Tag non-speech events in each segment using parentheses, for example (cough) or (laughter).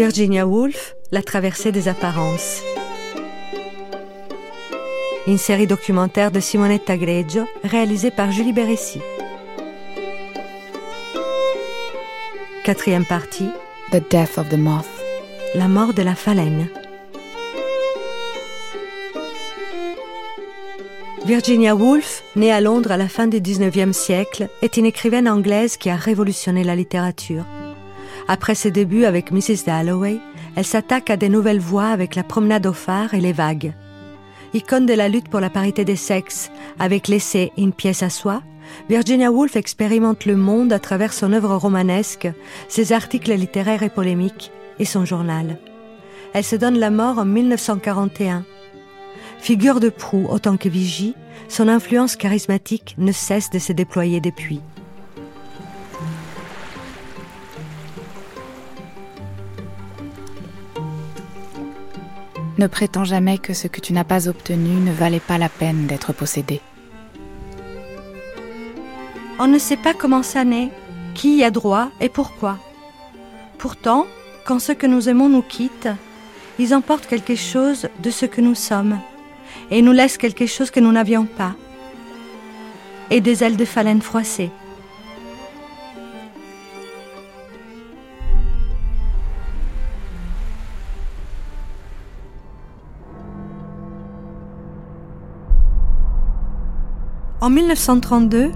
Virginia Woolf, La traversée des apparences. Une série documentaire de Simonetta Greggio réalisée par Julie Beressi. Quatrième partie. The Death of the Moth. La mort de la phalène. Virginia Woolf, née à Londres à la fin du XIXe siècle, est une écrivaine anglaise qui a révolutionné la littérature. Après ses débuts avec Mrs. Dalloway, elle s'attaque à des nouvelles voies avec La promenade au phare et Les vagues. Icône de la lutte pour la parité des sexes, avec l'essai Une pièce à soi, Virginia Woolf expérimente le monde à travers son œuvre romanesque, ses articles littéraires et polémiques et son journal. Elle se donne la mort en 1941. Figure de proue autant que vigie, son influence charismatique ne cesse de se déployer depuis. Ne prétends jamais que ce que tu n'as pas obtenu ne valait pas la peine d'être possédé. On ne sait pas comment ça naît, qui y a droit et pourquoi. Pourtant, quand ceux que nous aimons nous quittent, ils emportent quelque chose de ce que nous sommes et nous laissent quelque chose que nous n'avions pas et des ailes de phalène froissées. En 1932,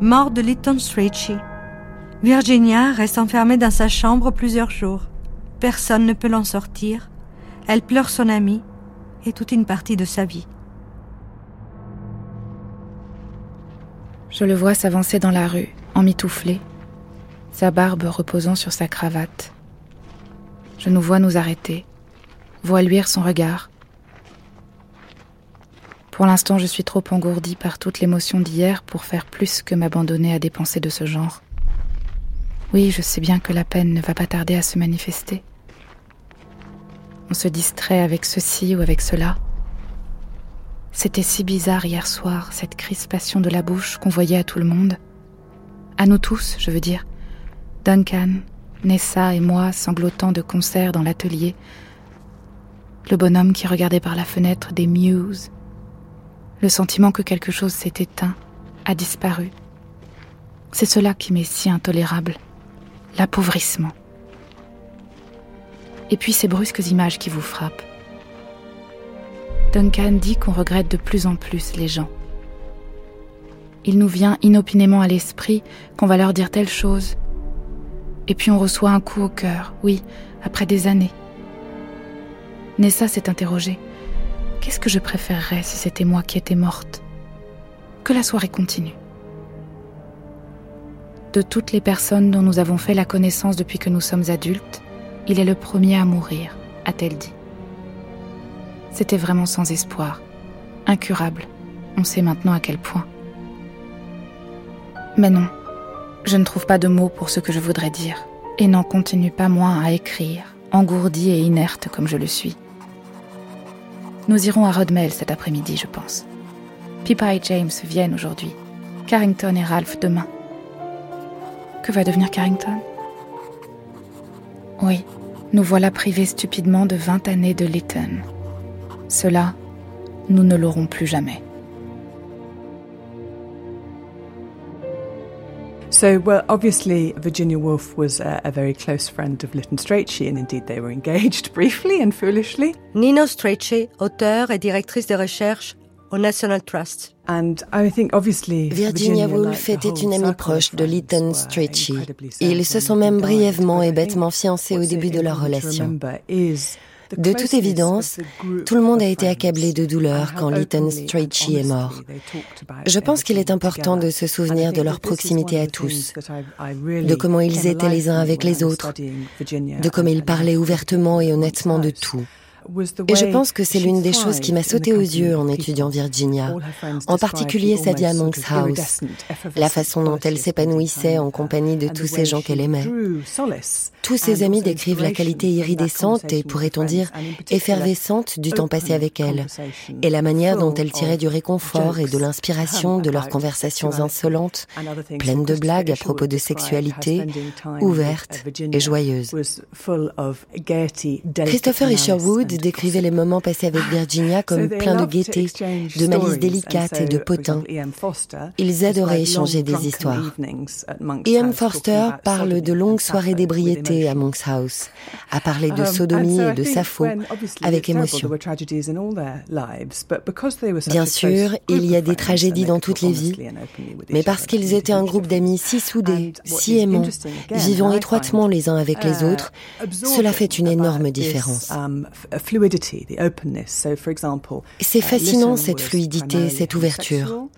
mort de Lytton Strachey. Virginia reste enfermée dans sa chambre plusieurs jours. Personne ne peut l'en sortir. Elle pleure son ami et toute une partie de sa vie. Je le vois s'avancer dans la rue, emmitouflé, sa barbe reposant sur sa cravate. Je nous vois nous arrêter, vois luire son regard, pour l'instant, je suis trop engourdie par toute l'émotion d'hier pour faire plus que m'abandonner à des pensées de ce genre. Oui, je sais bien que la peine ne va pas tarder à se manifester. On se distrait avec ceci ou avec cela. C'était si bizarre hier soir, cette crispation de la bouche qu'on voyait à tout le monde. À nous tous, je veux dire. Duncan, Nessa et moi sanglotant de concert dans l'atelier. Le bonhomme qui regardait par la fenêtre des Muse le sentiment que quelque chose s'est éteint, a disparu. C'est cela qui m'est si intolérable, l'appauvrissement. Et puis ces brusques images qui vous frappent. Duncan dit qu'on regrette de plus en plus les gens. Il nous vient inopinément à l'esprit qu'on va leur dire telle chose. Et puis on reçoit un coup au cœur, oui, après des années. Nessa s'est interrogée. Qu'est-ce que je préférerais si c'était moi qui étais morte? Que la soirée continue. De toutes les personnes dont nous avons fait la connaissance depuis que nous sommes adultes, il est le premier à mourir, a-t-elle dit. C'était vraiment sans espoir, incurable. On sait maintenant à quel point. Mais non, je ne trouve pas de mots pour ce que je voudrais dire, et n'en continue pas moins à écrire, engourdi et inerte comme je le suis. Nous irons à Rodmel cet après-midi, je pense. Pippa et James viennent aujourd'hui. Carrington et Ralph demain. Que va devenir Carrington? Oui, nous voilà privés stupidement de 20 années de Lytton. Cela, nous ne l'aurons plus jamais. So, well, obviously, Virginia Woolf was a, a, very close friend of Lytton Strachey, and indeed they were engaged (laughs) briefly and foolishly. Nina Strachey, auteure et directrice de recherche au National Trust. And I think obviously Virginia, Virginia Woolf était une amie proche de Lytton Strachey. Ils se sont même brièvement et bêtement fiancés au début de leur relation. De toute évidence, tout le monde a été accablé de douleur quand Lytton Strachey est mort. Je pense qu'il est important de se souvenir de leur proximité à tous, de comment ils étaient les uns avec les autres, de comment ils parlaient ouvertement et honnêtement de tout. Et je pense que c'est l'une des choses qui m'a sauté aux yeux en étudiant Virginia, en particulier Sadia Monk's House, la façon dont elle s'épanouissait en compagnie de tous ces gens qu'elle aimait. Tous ses amis décrivent la qualité iridescente et, pourrait-on dire, effervescente du temps passé avec elle, et la manière dont elle tirait du réconfort et de l'inspiration de leurs conversations insolentes, pleines de blagues à propos de sexualité, ouvertes et joyeuses. Christopher Isherwood décrivait les moments passés avec Virginia comme pleins de gaieté, de malice délicate et de potin. Ils adoraient échanger des histoires. E.M. Forster parle de longues soirées d'ébriété à Monk's House, à parler de sodomie et de Sappho avec émotion. Bien sûr, il y a des tragédies dans toutes les vies, mais parce qu'ils étaient un groupe d'amis si soudés, si aimants, vivant étroitement les uns avec les autres, cela fait une énorme différence. C'est fascinant cette fluidité, cette ouverture.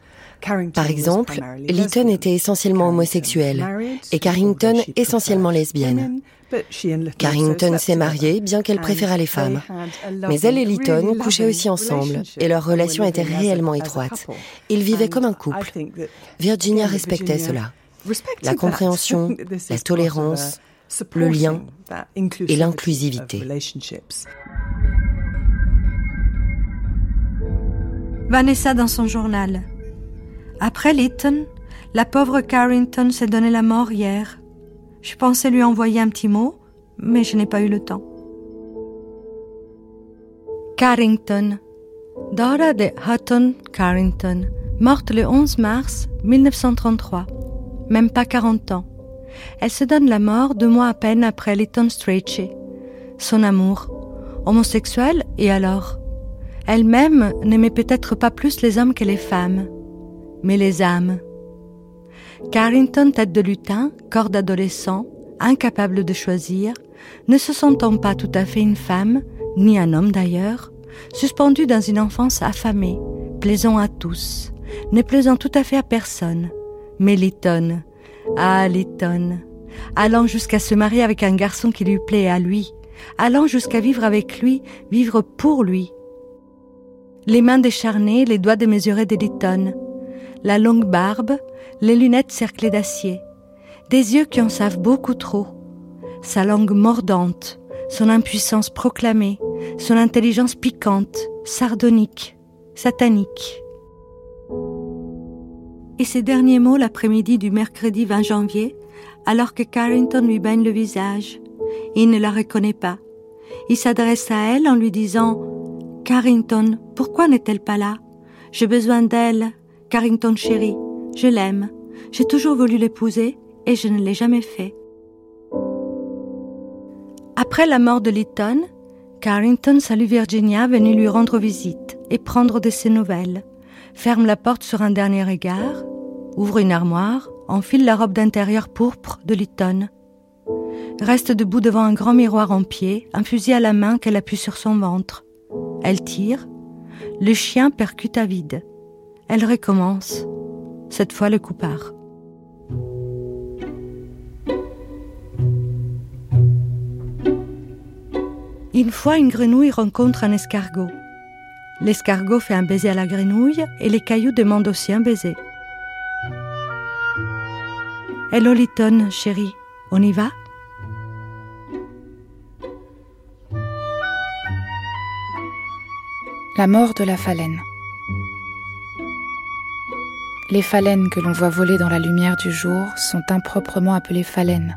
Par exemple, Lytton était essentiellement homosexuel et Carrington essentiellement lesbienne. Carrington s'est mariée, bien qu'elle préférât les femmes. Mais elle et Lytton couchaient aussi ensemble, et leur relation était réellement étroite. Ils vivaient comme un couple. Virginia respectait cela. La (laughs) compréhension, la tolérance, le lien et l'inclusivité. Vanessa dans son journal. Après Lytton, la pauvre Carrington s'est donné la mort hier. Je pensais lui envoyer un petit mot, mais je n'ai pas eu le temps. Carrington. Dora de Hutton Carrington, morte le 11 mars 1933. Même pas 40 ans. Elle se donne la mort deux mois à peine après Lytton Strachey. Son amour. Homosexuel, et alors? Elle-même n'aimait peut-être pas plus les hommes que les femmes, mais les âmes. Carrington, tête de lutin, corps d'adolescent, incapable de choisir, ne se sentant pas tout à fait une femme, ni un homme d'ailleurs, suspendu dans une enfance affamée, plaisant à tous, ne plaisant tout à fait à personne, mais Lytton, ah Lytton, allant jusqu'à se marier avec un garçon qui lui plaît à lui, allant jusqu'à vivre avec lui, vivre pour lui. Les mains décharnées, les doigts démesurés de Lytton, la longue barbe, les lunettes cerclées d'acier, des yeux qui en savent beaucoup trop, sa langue mordante, son impuissance proclamée, son intelligence piquante, sardonique, satanique. Et ces derniers mots l'après-midi du mercredi 20 janvier, alors que Carrington lui baigne le visage, il ne la reconnaît pas. Il s'adresse à elle en lui disant Carrington, pourquoi n'est-elle pas là? J'ai besoin d'elle, Carrington chérie, je l'aime. J'ai toujours voulu l'épouser et je ne l'ai jamais fait. Après la mort de Lytton, Carrington salue Virginia venue lui rendre visite et prendre de ses nouvelles, ferme la porte sur un dernier regard, ouvre une armoire, enfile la robe d'intérieur pourpre de Lytton, reste debout devant un grand miroir en pied, un fusil à la main qu'elle appuie sur son ventre. Elle tire, le chien percute à vide. Elle recommence. Cette fois, le coup part. Une fois, une grenouille rencontre un escargot. L'escargot fait un baiser à la grenouille et les cailloux demandent aussi un baiser. Hello Lytton, chérie, on y va? La mort de la phalène. Les phalènes que l'on voit voler dans la lumière du jour sont improprement appelées phalènes.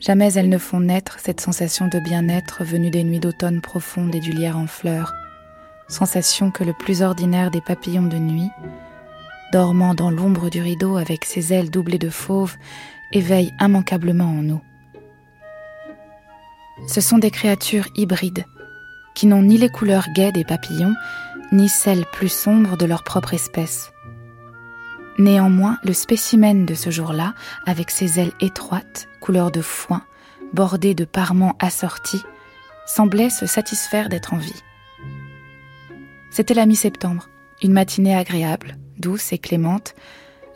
Jamais elles ne font naître cette sensation de bien-être venue des nuits d'automne profondes et du lierre en fleurs, sensation que le plus ordinaire des papillons de nuit, dormant dans l'ombre du rideau avec ses ailes doublées de fauve, éveille immanquablement en nous. Ce sont des créatures hybrides, qui n'ont ni les couleurs gaies des papillons, ni celles plus sombres de leur propre espèce. Néanmoins, le spécimen de ce jour-là, avec ses ailes étroites, couleur de foin, bordées de parements assortis, semblait se satisfaire d'être en vie. C'était la mi-septembre, une matinée agréable, douce et clémente,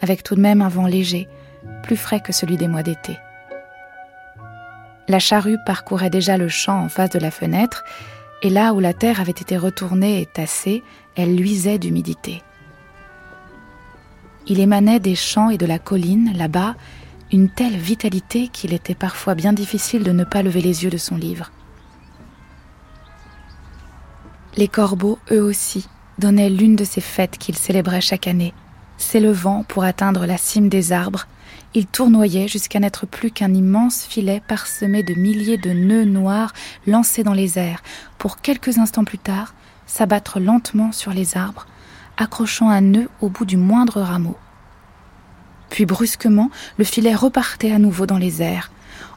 avec tout de même un vent léger, plus frais que celui des mois d'été. La charrue parcourait déjà le champ en face de la fenêtre, et là où la terre avait été retournée et tassée, elle luisait d'humidité. Il émanait des champs et de la colline, là-bas, une telle vitalité qu'il était parfois bien difficile de ne pas lever les yeux de son livre. Les corbeaux, eux aussi, donnaient l'une de ces fêtes qu'ils célébraient chaque année. S'élevant pour atteindre la cime des arbres, ils tournoyaient jusqu'à n'être plus qu'un immense filet parsemé de milliers de nœuds noirs lancés dans les airs, pour quelques instants plus tard s'abattre lentement sur les arbres, accrochant un nœud au bout du moindre rameau. Puis brusquement, le filet repartait à nouveau dans les airs,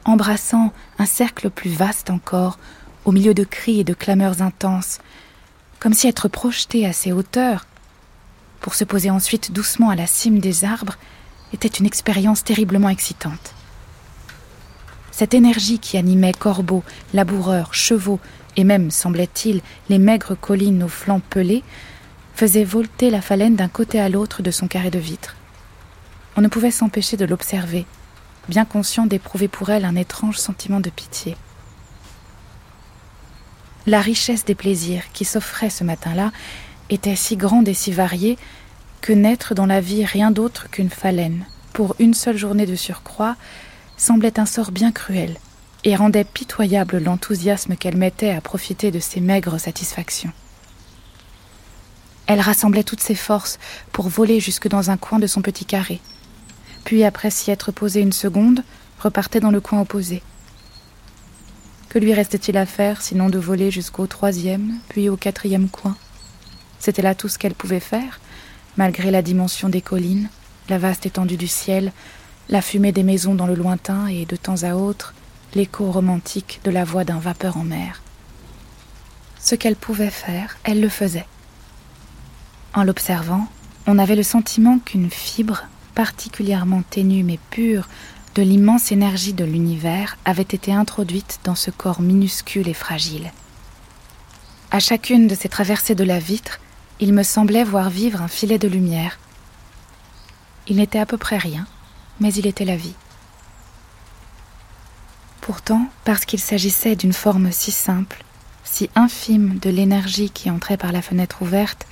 embrassant un cercle plus vaste encore, au milieu de cris et de clameurs intenses, comme si être projeté à ces hauteurs, pour se poser ensuite doucement à la cime des arbres, était une expérience terriblement excitante. Cette énergie qui animait corbeaux, laboureurs, chevaux, et même, semblait-il, les maigres collines aux flancs pelés, faisait volter la phalène d'un côté à l'autre de son carré de vitre. On ne pouvait s'empêcher de l'observer, bien conscient d'éprouver pour elle un étrange sentiment de pitié. La richesse des plaisirs qui s'offraient ce matin-là était si grande et si variée que n'être dans la vie rien d'autre qu'une phalène, pour une seule journée de surcroît, semblait un sort bien cruel et rendait pitoyable l'enthousiasme qu'elle mettait à profiter de ces maigres satisfactions. Elle rassemblait toutes ses forces pour voler jusque dans un coin de son petit carré, puis après s'y être posée une seconde, repartait dans le coin opposé. Que lui restait-il à faire sinon de voler jusqu'au troisième, puis au quatrième coin? C'était là tout ce qu'elle pouvait faire, malgré la dimension des collines, la vaste étendue du ciel, la fumée des maisons dans le lointain et, de temps à autre, l'écho romantique de la voix d'un vapeur en mer. Ce qu'elle pouvait faire, elle le faisait. En l'observant, on avait le sentiment qu'une fibre particulièrement ténue mais pure de l'immense énergie de l'univers avait été introduite dans ce corps minuscule et fragile. À chacune de ces traversées de la vitre, il me semblait voir vivre un filet de lumière. Il n'était à peu près rien, mais il était la vie. Pourtant, parce qu'il s'agissait d'une forme si simple, si infime de l'énergie qui entrait par la fenêtre ouverte,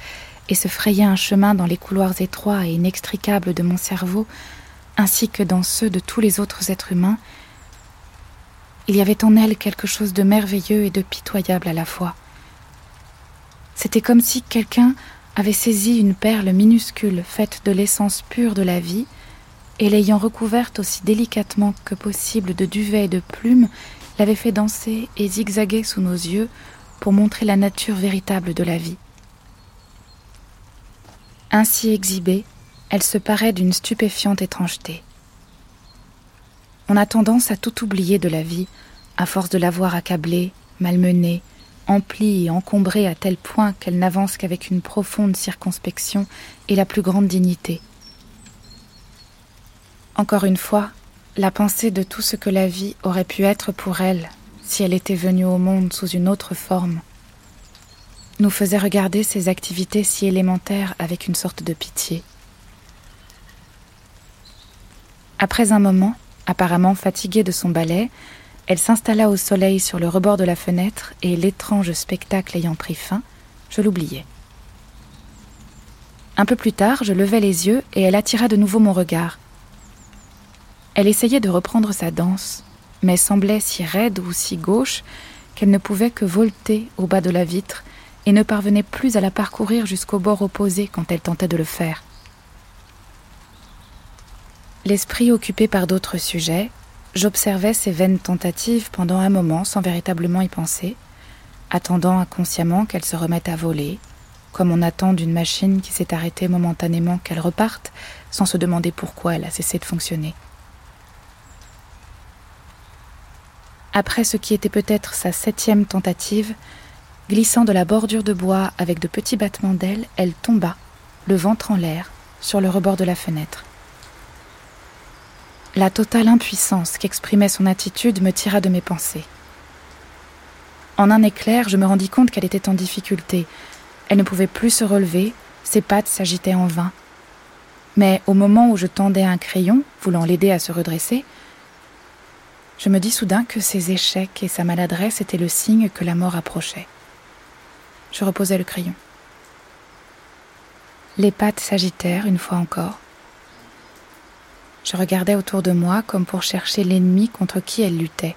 et se frayait un chemin dans les couloirs étroits et inextricables de mon cerveau, ainsi que dans ceux de tous les autres êtres humains, il y avait en elle quelque chose de merveilleux et de pitoyable à la fois. C'était comme si quelqu'un avait saisi une perle minuscule faite de l'essence pure de la vie, et l'ayant recouverte aussi délicatement que possible de duvet et de plumes, l'avait fait danser et zigzaguer sous nos yeux pour montrer la nature véritable de la vie. Ainsi exhibée, elle se paraît d'une stupéfiante étrangeté. On a tendance à tout oublier de la vie, à force de l'avoir accablée, malmenée, emplie et encombrée à tel point qu'elle n'avance qu'avec une profonde circonspection et la plus grande dignité. Encore une fois, la pensée de tout ce que la vie aurait pu être pour elle si elle était venue au monde sous une autre forme nous faisait regarder ces activités si élémentaires avec une sorte de pitié. Après un moment, apparemment fatiguée de son ballet, elle s'installa au soleil sur le rebord de la fenêtre et l'étrange spectacle ayant pris fin, je l'oubliais. Un peu plus tard, je levai les yeux et elle attira de nouveau mon regard. Elle essayait de reprendre sa danse, mais semblait si raide ou si gauche qu'elle ne pouvait que volter au bas de la vitre et ne parvenait plus à la parcourir jusqu'au bord opposé quand elle tentait de le faire. L'esprit occupé par d'autres sujets, j'observais ces vaines tentatives pendant un moment sans véritablement y penser, attendant inconsciemment qu'elle se remette à voler, comme on attend d'une machine qui s'est arrêtée momentanément qu'elle reparte, sans se demander pourquoi elle a cessé de fonctionner. Après ce qui était peut-être sa septième tentative, Glissant de la bordure de bois avec de petits battements d'ailes, elle tomba, le ventre en l'air, sur le rebord de la fenêtre. La totale impuissance qu'exprimait son attitude me tira de mes pensées. En un éclair, je me rendis compte qu'elle était en difficulté. Elle ne pouvait plus se relever, ses pattes s'agitaient en vain. Mais au moment où je tendais un crayon, voulant l'aider à se redresser, Je me dis soudain que ses échecs et sa maladresse étaient le signe que la mort approchait. Je reposai le crayon. Les pattes s'agitèrent une fois encore. Je regardais autour de moi comme pour chercher l'ennemi contre qui elle luttait.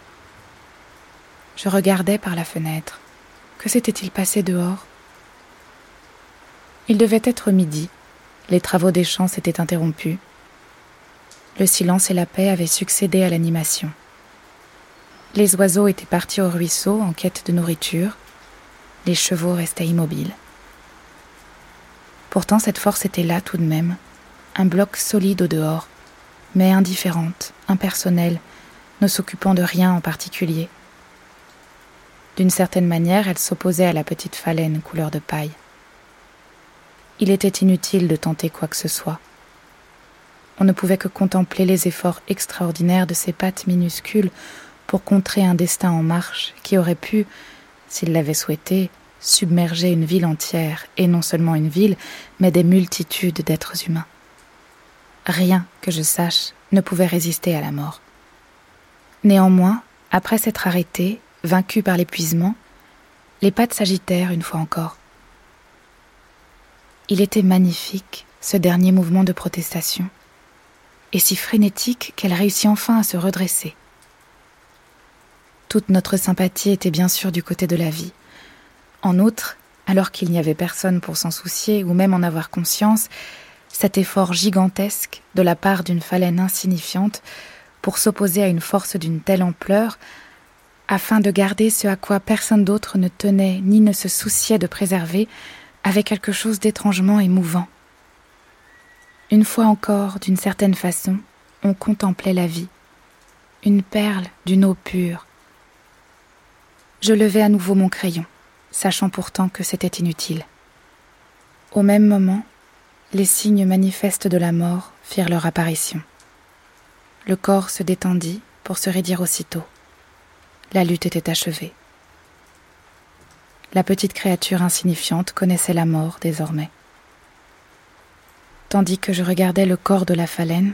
Je regardais par la fenêtre. Que s'était-il passé dehors? Il devait être midi. Les travaux des champs s'étaient interrompus. Le silence et la paix avaient succédé à l'animation. Les oiseaux étaient partis au ruisseau en quête de nourriture. Les chevaux restaient immobiles. Pourtant cette force était là tout de même, un bloc solide au dehors, mais indifférente, impersonnelle, ne s'occupant de rien en particulier. D'une certaine manière, elle s'opposait à la petite phalène couleur de paille. Il était inutile de tenter quoi que ce soit. On ne pouvait que contempler les efforts extraordinaires de ses pattes minuscules pour contrer un destin en marche qui aurait pu, s'il l'avait souhaité, submerger une ville entière, et non seulement une ville, mais des multitudes d'êtres humains. Rien que je sache ne pouvait résister à la mort. Néanmoins, après s'être arrêté, vaincu par l'épuisement, les pattes s'agitèrent une fois encore. Il était magnifique, ce dernier mouvement de protestation, et si frénétique qu'elle réussit enfin à se redresser. Toute notre sympathie était bien sûr du côté de la vie. En outre, alors qu'il n'y avait personne pour s'en soucier ou même en avoir conscience, cet effort gigantesque de la part d'une phalène insignifiante pour s'opposer à une force d'une telle ampleur afin de garder ce à quoi personne d'autre ne tenait ni ne se souciait de préserver, avait quelque chose d'étrangement émouvant. Une fois encore, d'une certaine façon, on contemplait la vie, une perle d'une eau pure. Je levai à nouveau mon crayon, sachant pourtant que c'était inutile. Au même moment, les signes manifestes de la mort firent leur apparition. Le corps se détendit pour se raidir aussitôt. La lutte était achevée. La petite créature insignifiante connaissait la mort désormais. Tandis que je regardais le corps de la phalène,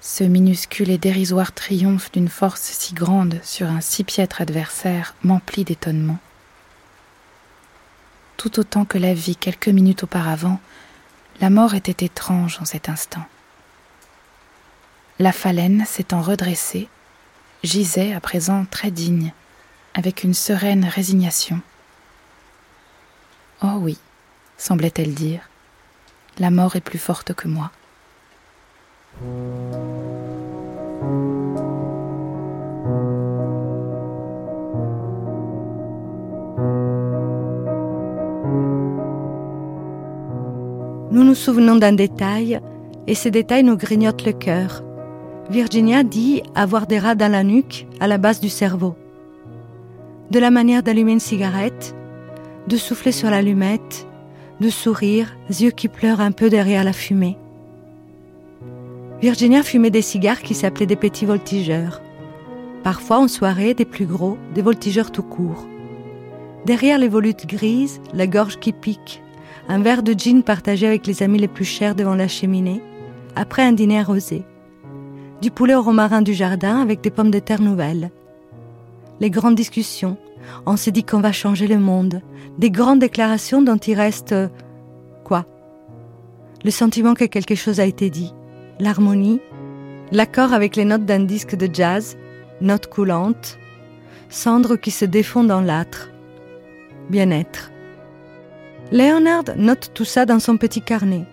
ce minuscule et dérisoire triomphe d'une force si grande sur un si piètre adversaire m'emplit d'étonnement. Tout autant que la vie quelques minutes auparavant, la mort était étrange en cet instant. La phalène s'étant redressée, gisait à présent très digne, avec une sereine résignation. Oh oui, semblait-elle dire, la mort est plus forte que moi. Nous nous souvenons d'un détail, et ce détail nous grignote le cœur. Virginia dit avoir des rats dans la nuque, à la base du cerveau. De la manière d'allumer une cigarette, de souffler sur l'allumette, de sourire, yeux qui pleurent un peu derrière la fumée. Virginia fumait des cigares qui s'appelaient des petits voltigeurs. Parfois en soirée, des plus gros, des voltigeurs tout court. Derrière les volutes grises, la gorge qui pique, un verre de gin partagé avec les amis les plus chers devant la cheminée, après un dîner arrosé. Du poulet au romarin du jardin avec des pommes de terre nouvelles. Les grandes discussions, on s'est dit qu'on va changer le monde, des grandes déclarations dont il reste quoi? Le sentiment que quelque chose a été dit, l'harmonie, l'accord avec les notes d'un disque de jazz, notes coulantes, cendres qui se défont dans l'âtre, bien-être. Leonard note tout ça dans son petit carnet.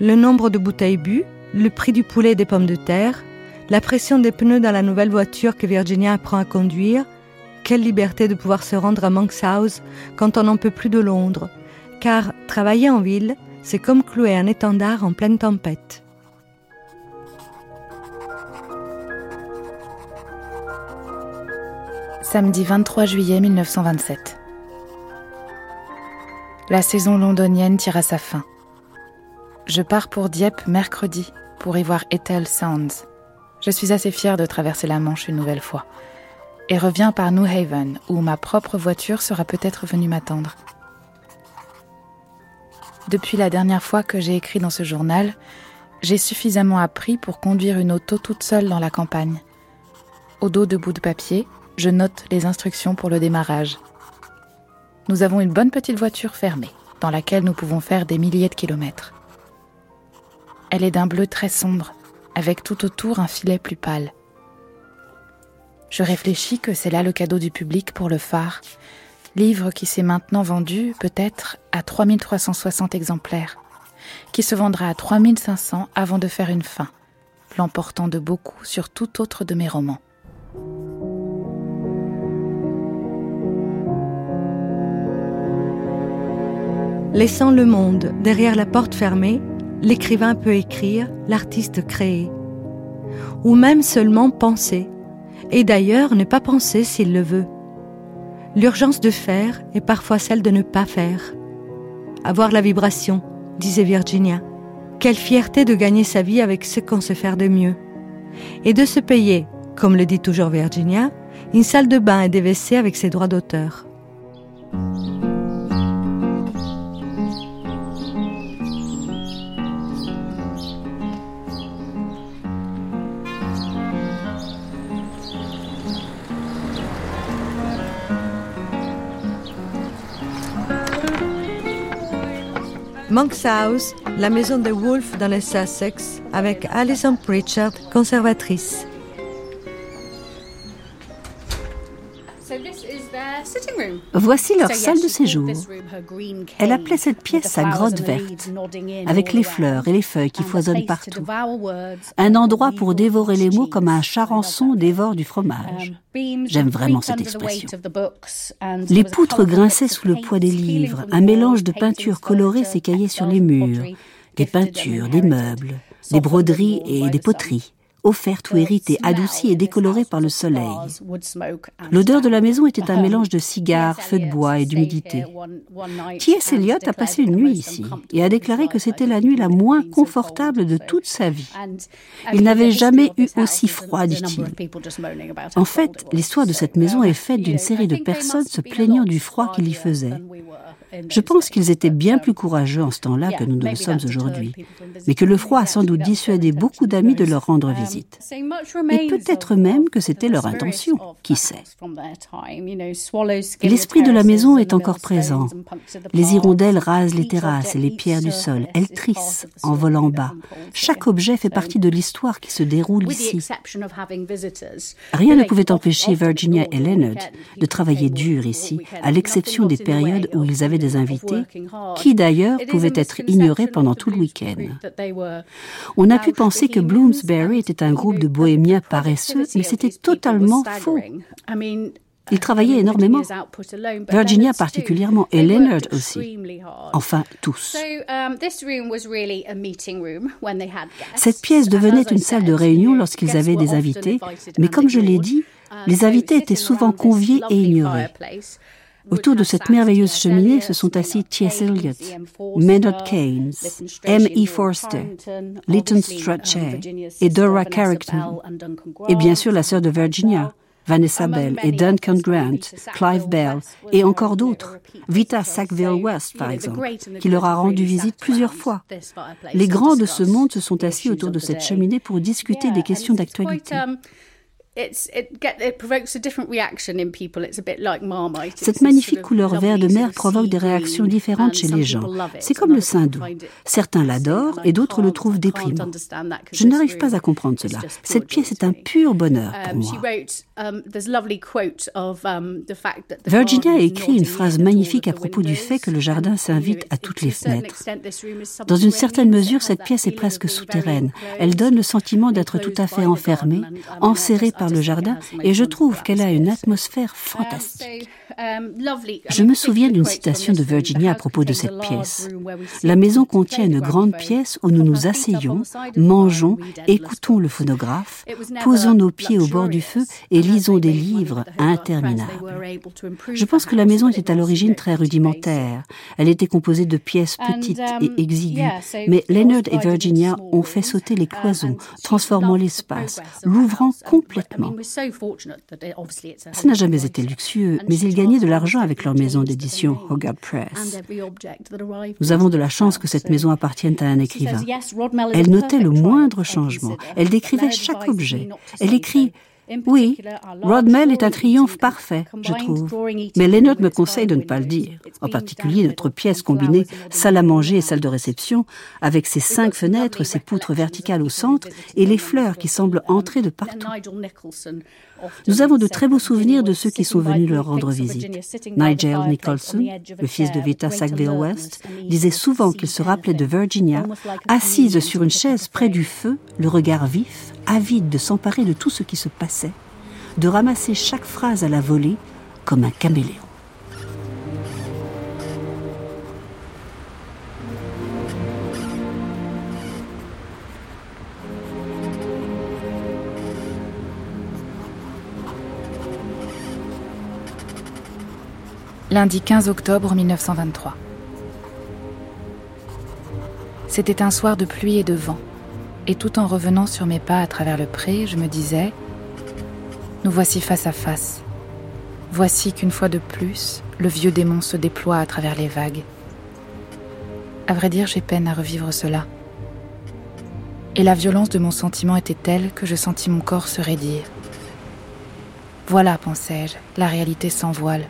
Le nombre de bouteilles bues, le prix du poulet et des pommes de terre, la pression des pneus dans la nouvelle voiture que Virginia apprend à conduire, quelle liberté de pouvoir se rendre à Monk's House quand on n'en peut plus de Londres, car travailler en ville, c'est comme clouer un étendard en pleine tempête. Samedi 23 juillet 1927. La saison londonienne tire à sa fin. Je pars pour Dieppe mercredi pour y voir Ethel Sounds. Je suis assez fière de traverser la Manche une nouvelle fois et reviens par New Haven, où ma propre voiture sera peut-être venue m'attendre. Depuis la dernière fois que j'ai écrit dans ce journal, j'ai suffisamment appris pour conduire une auto toute seule dans la campagne. au dos de bouts de papier, je note les instructions pour le démarrage. Nous avons une bonne petite voiture fermée, dans laquelle nous pouvons faire des milliers de kilomètres. Elle est d'un bleu très sombre, avec tout autour un filet plus pâle. Je réfléchis que c'est là le cadeau du public pour le phare, livre qui s'est maintenant vendu peut-être à 3360 exemplaires, qui se vendra à 3500 avant de faire une fin, l'emportant de beaucoup sur tout autre de mes romans. Laissant le monde derrière la porte fermée, l'écrivain peut écrire, l'artiste créer. Ou même seulement penser, et d'ailleurs ne pas penser s'il le veut. L'urgence de faire est parfois celle de ne pas faire. Avoir la vibration, disait Virginia. Quelle fierté de gagner sa vie avec ce qu'on sait faire de mieux. Et de se payer, comme le dit toujours Virginia, une salle de bain et des WC avec ses droits d'auteur. Monk's House, la maison de Wolfe dans les Sussex, avec Alison Pritchard, conservatrice. Voici leur salle de séjour. Elle appelait cette pièce sa grotte verte, avec les fleurs et les feuilles qui foisonnent partout. Un endroit pour dévorer les mots comme un charançon dévore du fromage. J'aime vraiment cette expression. Les poutres grinçaient sous le poids des livres. Un mélange de peintures colorées s'écaillait sur les murs. Des peintures, des meubles, des broderies et des poteries offerte ou héritée, adoucie et décolorée par le soleil. L'odeur de la maison était un mélange de cigares, feux de bois et d'humidité. T.S. Eliot a passé une nuit ici et a déclaré que c'était la nuit la moins confortable de toute sa vie. Il n'avait jamais eu aussi froid, dit-il. En fait, l'histoire de cette maison est faite d'une série de personnes se plaignant du froid qu'il y faisait. Je pense qu'ils étaient bien plus courageux en ce temps-là que nous ne le sommes aujourd'hui, mais que le froid a sans doute dissuadé beaucoup d'amis de leur rendre visite. Et peut-être même que c'était leur intention, qui sait. L'esprit de la maison est encore présent. Les hirondelles rasent les terrasses et les pierres du sol. Elles trissent en volant bas. Chaque objet fait partie de l'histoire qui se déroule ici. Rien ne pouvait empêcher Virginia et Leonard de travailler dur ici, à l'exception des périodes où ils avaient des invités, qui d'ailleurs pouvaient être ignorés pendant tout le week-end. On a pu penser que Bloomsbury était un groupe de bohémiens paresseux, mais c'était totalement faux. Ils travaillaient énormément. Virginia particulièrement et Leonard aussi. Enfin, tous. Cette pièce devenait une salle de réunion lorsqu'ils avaient des invités, mais comme je l'ai dit, um, les invités étaient souvent conviés et ignorés. Autour de cette merveilleuse cheminée se sont assis T.S. Eliot, Maynard Keynes, M. E. Forster, Lytton Strachey et Dora Carrington, et bien sûr la sœur de Virginia, Vanessa Bell et Duncan Grant, Clive Bell et encore d'autres. Vita Sackville West, par exemple, qui leur a rendu visite plusieurs fois. Les grands de ce monde se sont assis autour de cette cheminée pour discuter des questions d'actualité. Cette magnifique couleur vert de mer provoque des réactions différentes chez les gens. C'est comme le doux. Certains l'adorent et d'autres le trouvent déprimant. Je n'arrive pas à comprendre cela. Cette pièce est un pur bonheur pour um, moi. Um, um, Virginia a écrit une phrase magnifique à propos du fait que le jardin s'invite à toutes les fenêtres. Dans une certaine mesure, cette pièce est presque souterraine. Elle donne le sentiment d'être tout à fait enfermée, enserrée par le jardin et je trouve qu'elle a une atmosphère fantastique. Je me souviens d'une citation de Virginia à propos de cette pièce. La maison contient une grande pièce où nous nous asseyons, mangeons, écoutons le phonographe, posons nos pieds au bord du feu et lisons des livres interminables. Je pense que la maison était à l'origine très rudimentaire. Elle était composée de pièces petites et exiguës, mais Leonard et Virginia ont fait sauter les cloisons, transformant l'espace, l'ouvrant complètement. Ça n'a jamais été luxueux, mais ils gagnaient de l'argent avec leur maison d'édition Hogarth Press. Nous avons de la chance que cette maison appartienne à un écrivain. Elle notait le moindre changement. Elle décrivait chaque objet. Elle écrit Oui, Rodmell est un triomphe parfait, je trouve. Mais Leonard me conseille de ne pas le dire. En particulier notre pièce combinée salle à manger et salle de réception, avec ses cinq fenêtres, ses poutres verticales au centre et les fleurs qui semblent entrer de partout. Nous avons de très beaux souvenirs de ceux qui sont venus leur rendre visite. Nigel Nicholson, le fils de Vita Sackville West, disait souvent qu'il se rappelait de Virginia, assise sur une chaise près du feu, le regard vif, avide de s'emparer de tout ce qui se passait, de ramasser chaque phrase à la volée comme un caméléon. Lundi 15 octobre 1923. C'était un soir de pluie et de vent et tout en revenant sur mes pas à travers le pré, je me disais, nous voici face à face. Voici qu'une fois de plus, le vieux démon se déploie à travers les vagues. À vrai dire, j'ai peine à revivre cela. Et la violence de mon sentiment était telle que je sentis mon corps se raidir. Voilà, pensais-je, la réalité sans voile.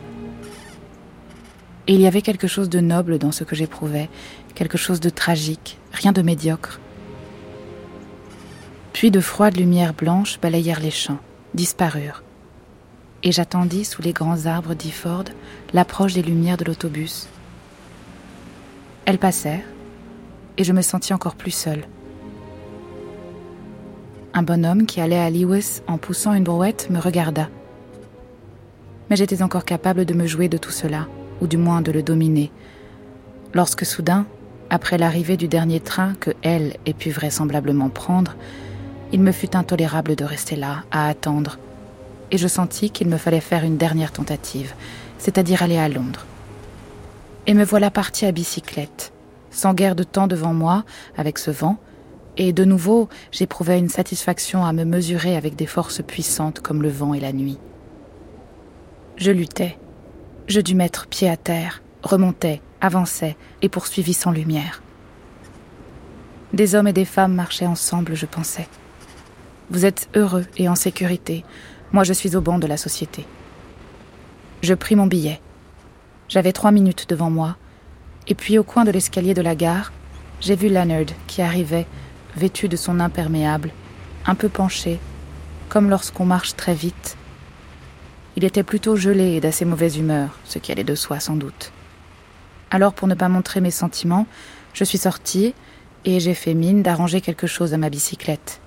Et il y avait quelque chose de noble dans ce que j'éprouvais, quelque chose de tragique, rien de médiocre. Puis de froides lumières blanches balayèrent les champs, disparurent. Et j'attendis sous les grands arbres d'Iford l'approche des lumières de l'autobus. Elles passèrent, et je me sentis encore plus seule. Un bonhomme qui allait à Lewis en poussant une brouette me regarda. Mais j'étais encore capable de me jouer de tout cela, ou du moins de le dominer, lorsque soudain, après l'arrivée du dernier train que elle ait pu vraisemblablement prendre, il me fut intolérable de rester là, à attendre, et je sentis qu'il me fallait faire une dernière tentative, c'est-à-dire aller à Londres. Et me voilà parti à bicyclette, sans guère de temps devant moi, avec ce vent, et de nouveau j'éprouvais une satisfaction à me mesurer avec des forces puissantes comme le vent et la nuit. Je luttais, je dus mettre pied à terre, remontais, avançais et poursuivis sans lumière. Des hommes et des femmes marchaient ensemble, je pensais. Vous êtes heureux et en sécurité. Moi, je suis au banc de la société. Je pris mon billet. J'avais trois minutes devant moi. Et puis, au coin de l'escalier de la gare, j'ai vu Leonard qui arrivait, vêtu de son imperméable, un peu penché, comme lorsqu'on marche très vite. Il était plutôt gelé et d'assez mauvaise humeur, ce qui allait de soi sans doute. Alors, pour ne pas montrer mes sentiments, je suis sortie et j'ai fait mine d'arranger quelque chose à ma bicyclette.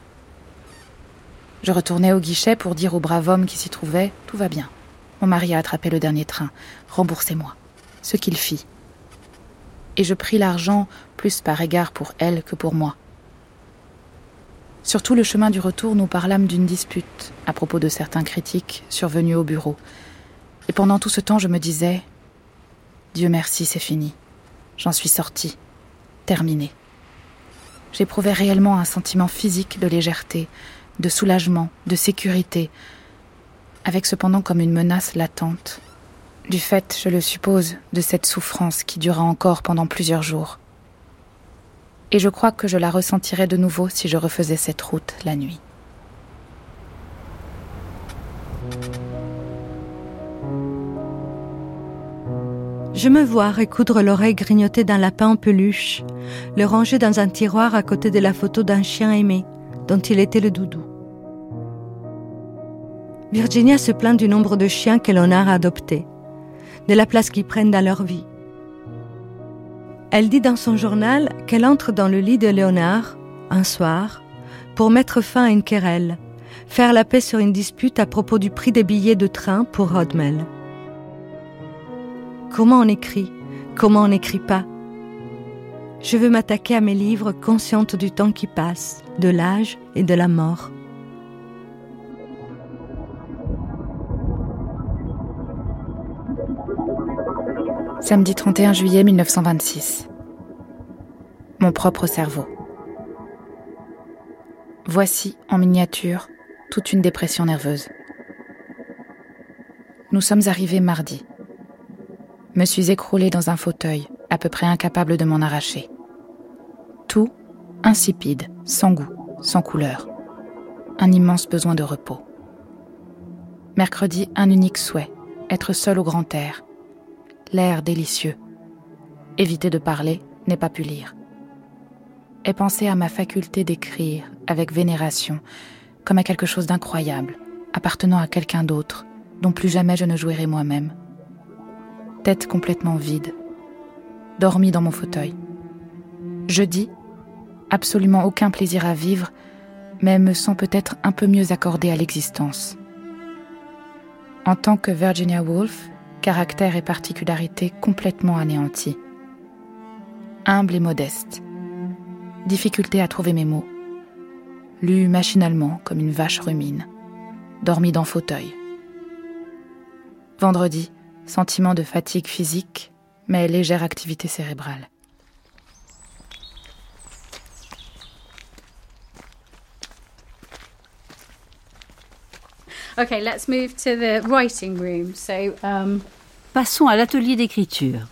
Je retournai au guichet pour dire au brave homme qui s'y trouvait Tout va bien. Mon mari a attrapé le dernier train. Remboursez-moi. Ce qu'il fit. Et je pris l'argent plus par égard pour elle que pour moi. Sur tout le chemin du retour, nous parlâmes d'une dispute à propos de certains critiques survenus au bureau. Et pendant tout ce temps, je me disais Dieu merci, c'est fini. J'en suis sortie. Terminé. J'éprouvais réellement un sentiment physique de légèreté, de soulagement, de sécurité, avec cependant comme une menace latente, du fait, je le suppose, de cette souffrance qui dura encore pendant plusieurs jours. Et je crois que je la ressentirais de nouveau si je refaisais cette route la nuit. Je me vois recoudre l'oreille grignotée d'un lapin en peluche, le ranger dans un tiroir à côté de la photo d'un chien aimé, dont il était le doudou. Virginia se plaint du nombre de chiens que l'on a adoptés, de la place qu'ils prennent dans leur vie. Elle dit dans son journal qu'elle entre dans le lit de Léonard, un soir, pour mettre fin à une querelle, faire la paix sur une dispute à propos du prix des billets de train pour Rodmel. Comment on écrit Comment on n'écrit pas? Je veux m'attaquer à mes livres consciente du temps qui passe, de l'âge et de la mort. Samedi 31 juillet 1926. Mon propre cerveau. Voici, en miniature, toute une dépression nerveuse. Nous sommes arrivés mardi. Me suis écroulée dans un fauteuil, à peu près incapable de m'en arracher. Tout insipide, sans goût, sans couleur. Un immense besoin de repos. Mercredi, un unique souhait, être seul au grand air. L'air délicieux. Éviter de parler, n'est pas pu lire. Et penser à ma faculté d'écrire avec vénération, comme à quelque chose d'incroyable, appartenant à quelqu'un d'autre, dont plus jamais je ne jouirai moi-même. Tête complètement vide, dormi dans mon fauteuil. Jeudi, absolument aucun plaisir à vivre, mais me sens peut-être un peu mieux accordé à l'existence. En tant que Virginia Woolf, caractère et particularité complètement anéantis. Humble et modeste. Difficulté à trouver mes mots. Lu machinalement comme une vache rumine. Dormi dans fauteuil. Vendredi, sentiment de fatigue physique, mais légère activité cérébrale. Okay, let's move to the writing room. So, um... Passons à l'atelier d'écriture.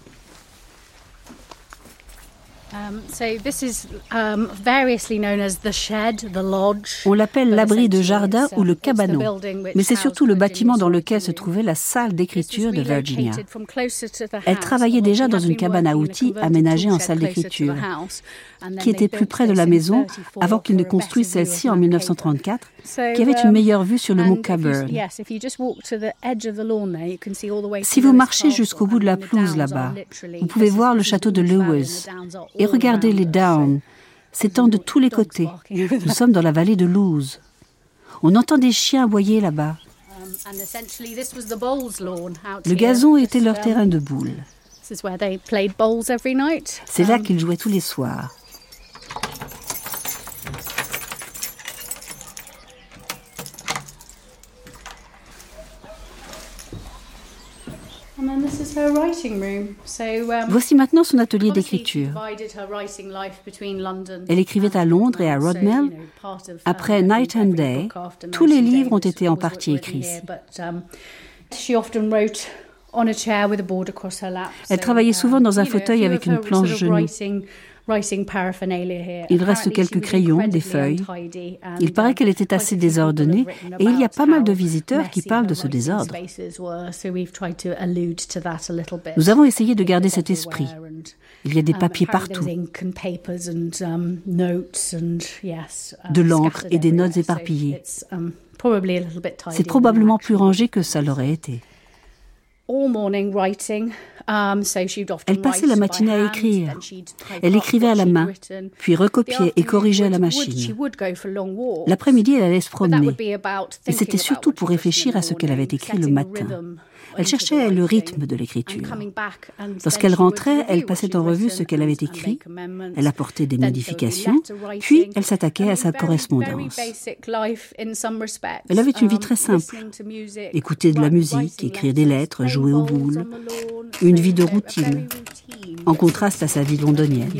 On l'appelle l'abri de jardin ou le cabanon, mais c'est surtout le bâtiment dans lequel se trouvait la salle d'écriture de Virginia. Elle travaillait déjà dans une cabane à outils aménagée en salle d'écriture, qui était plus près de la maison avant qu'ils ne construisent celle-ci en 1934, qui avait une meilleure vue sur le mont Caburn. Si vous marchez jusqu'au bout de la pelouse là-bas, vous pouvez voir le château de Lewis et regarder les Downs s'étendent de tous les côtés. Nous sommes dans la vallée de Lewes. On entend des chiens aboyer là-bas. Le gazon était leur terrain de boules. C'est là qu'ils jouaient tous les soirs. Voici maintenant son atelier d'écriture. Elle écrivait à Londres et à Rodmell. Après Night and Day, tous les livres ont été en partie écrits um, Elle travaillait souvent dans un fauteuil avec une planche genou. Il reste quelques crayons, des feuilles. Il paraît qu'elle était assez désordonnée et il y a pas mal de visiteurs qui parlent de ce désordre. Nous avons essayé de garder cet esprit. Il y a des um, papiers partout, um, de l'encre et des notes éparpillées. Um, C'est probablement plus rangé que ça l'aurait été. Um, Elle passait la matinée à écrire. Elle écrivait à la main, puis recopiait et corrigeait à la machine. L'après-midi, elle allait se promener. Et c'était surtout pour réfléchir à ce qu'elle avait écrit le matin. Elle cherchait le rythme de l'écriture. Lorsqu'elle rentrait, elle passait en revue ce qu'elle avait écrit, elle apportait des modifications, puis elle s'attaquait à sa correspondance. Elle avait une vie très simple. Écouter de la musique, écrire des lettres, jouer aux boules. Une vie de routine, en contraste à sa vie londonienne.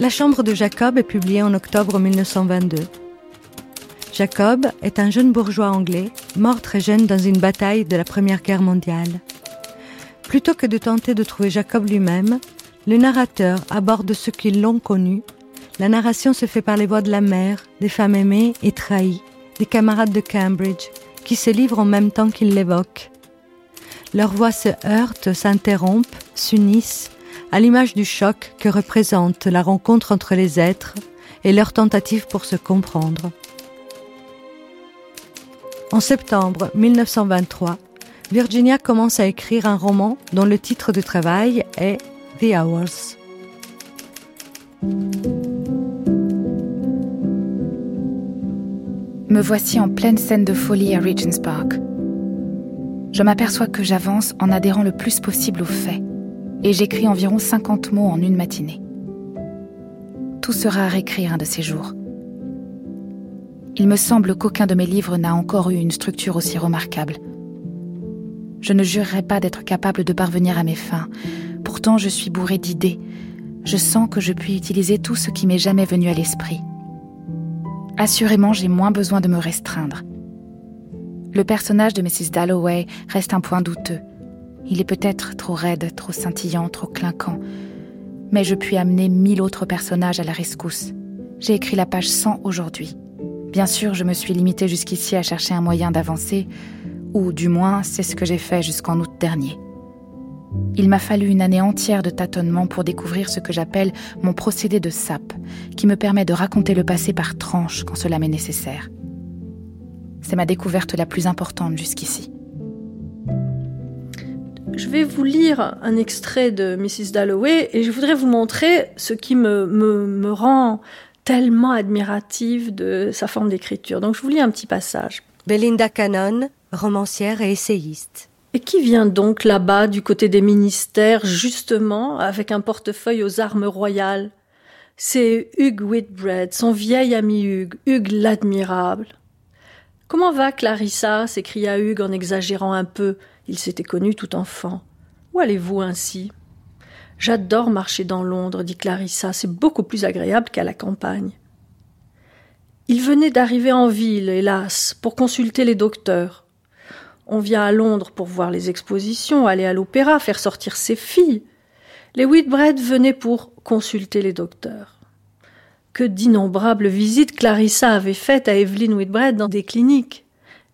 La chambre de Jacob est publiée en octobre 1922. Jacob est un jeune bourgeois anglais, mort très jeune dans une bataille de la Première Guerre mondiale. Plutôt que de tenter de trouver Jacob lui-même, le narrateur aborde ceux qui l'ont connu. La narration se fait par les voix de la mère, des femmes aimées et trahies, des camarades de Cambridge, qui se livrent en même temps qu'ils l'évoquent. Leurs voix se heurtent, s'interrompent, s'unissent, à l'image du choc que représente la rencontre entre les êtres et leur tentative pour se comprendre. En septembre 1923, Virginia commence à écrire un roman dont le titre de travail est The Hours. Me voici en pleine scène de folie à Regent's Park. Je m'aperçois que j'avance en adhérant le plus possible aux faits et j'écris environ 50 mots en une matinée. Tout sera à réécrire un de ces jours. Il me semble qu'aucun de mes livres n'a encore eu une structure aussi remarquable. Je ne jurerais pas d'être capable de parvenir à mes fins. Pourtant, je suis bourré d'idées. Je sens que je puis utiliser tout ce qui m'est jamais venu à l'esprit. Assurément, j'ai moins besoin de me restreindre. Le personnage de Mrs. Dalloway reste un point douteux Il est peut-être trop raide, trop scintillant, trop clinquant, mais je puis amener mille autres personnages à la rescousse. J'ai écrit la page 100 aujourd'hui. Bien sûr, je me suis limitée jusqu'ici à chercher un moyen d'avancer, ou du moins c'est ce que j'ai fait jusqu'en août dernier. Il m'a fallu une année entière de tâtonnement pour découvrir ce que j'appelle mon procédé de sape, qui me permet de raconter le passé par tranches quand cela m'est nécessaire. C'est ma découverte la plus importante jusqu'ici. Je vais vous lire un extrait de Mrs. Dalloway et je voudrais vous montrer ce qui me, me, me rend tellement admirative de sa forme d'écriture. Donc je vous lis un petit passage. Belinda Cannon, romancière et essayiste. Et qui vient donc là-bas du côté des ministères, justement, avec un portefeuille aux armes royales? C'est Hugh Whitbread, son vieil ami Hugh, Hugh l'admirable. Comment va Clarissa? s'écria Hugh en exagérant un peu. Il s'était connu tout enfant. Où allez-vous ainsi? J'adore marcher dans Londres, dit Clarissa, c'est beaucoup plus agréable qu'à la campagne. Il venait d'arriver en ville, hélas, pour consulter les docteurs. On vient à Londres pour voir les expositions, aller à l'opéra, faire sortir ses filles. Les Whitbread venaient pour consulter les docteurs. Que d'innombrables visites Clarissa avait faites à Evelyn Whitbread dans des cliniques.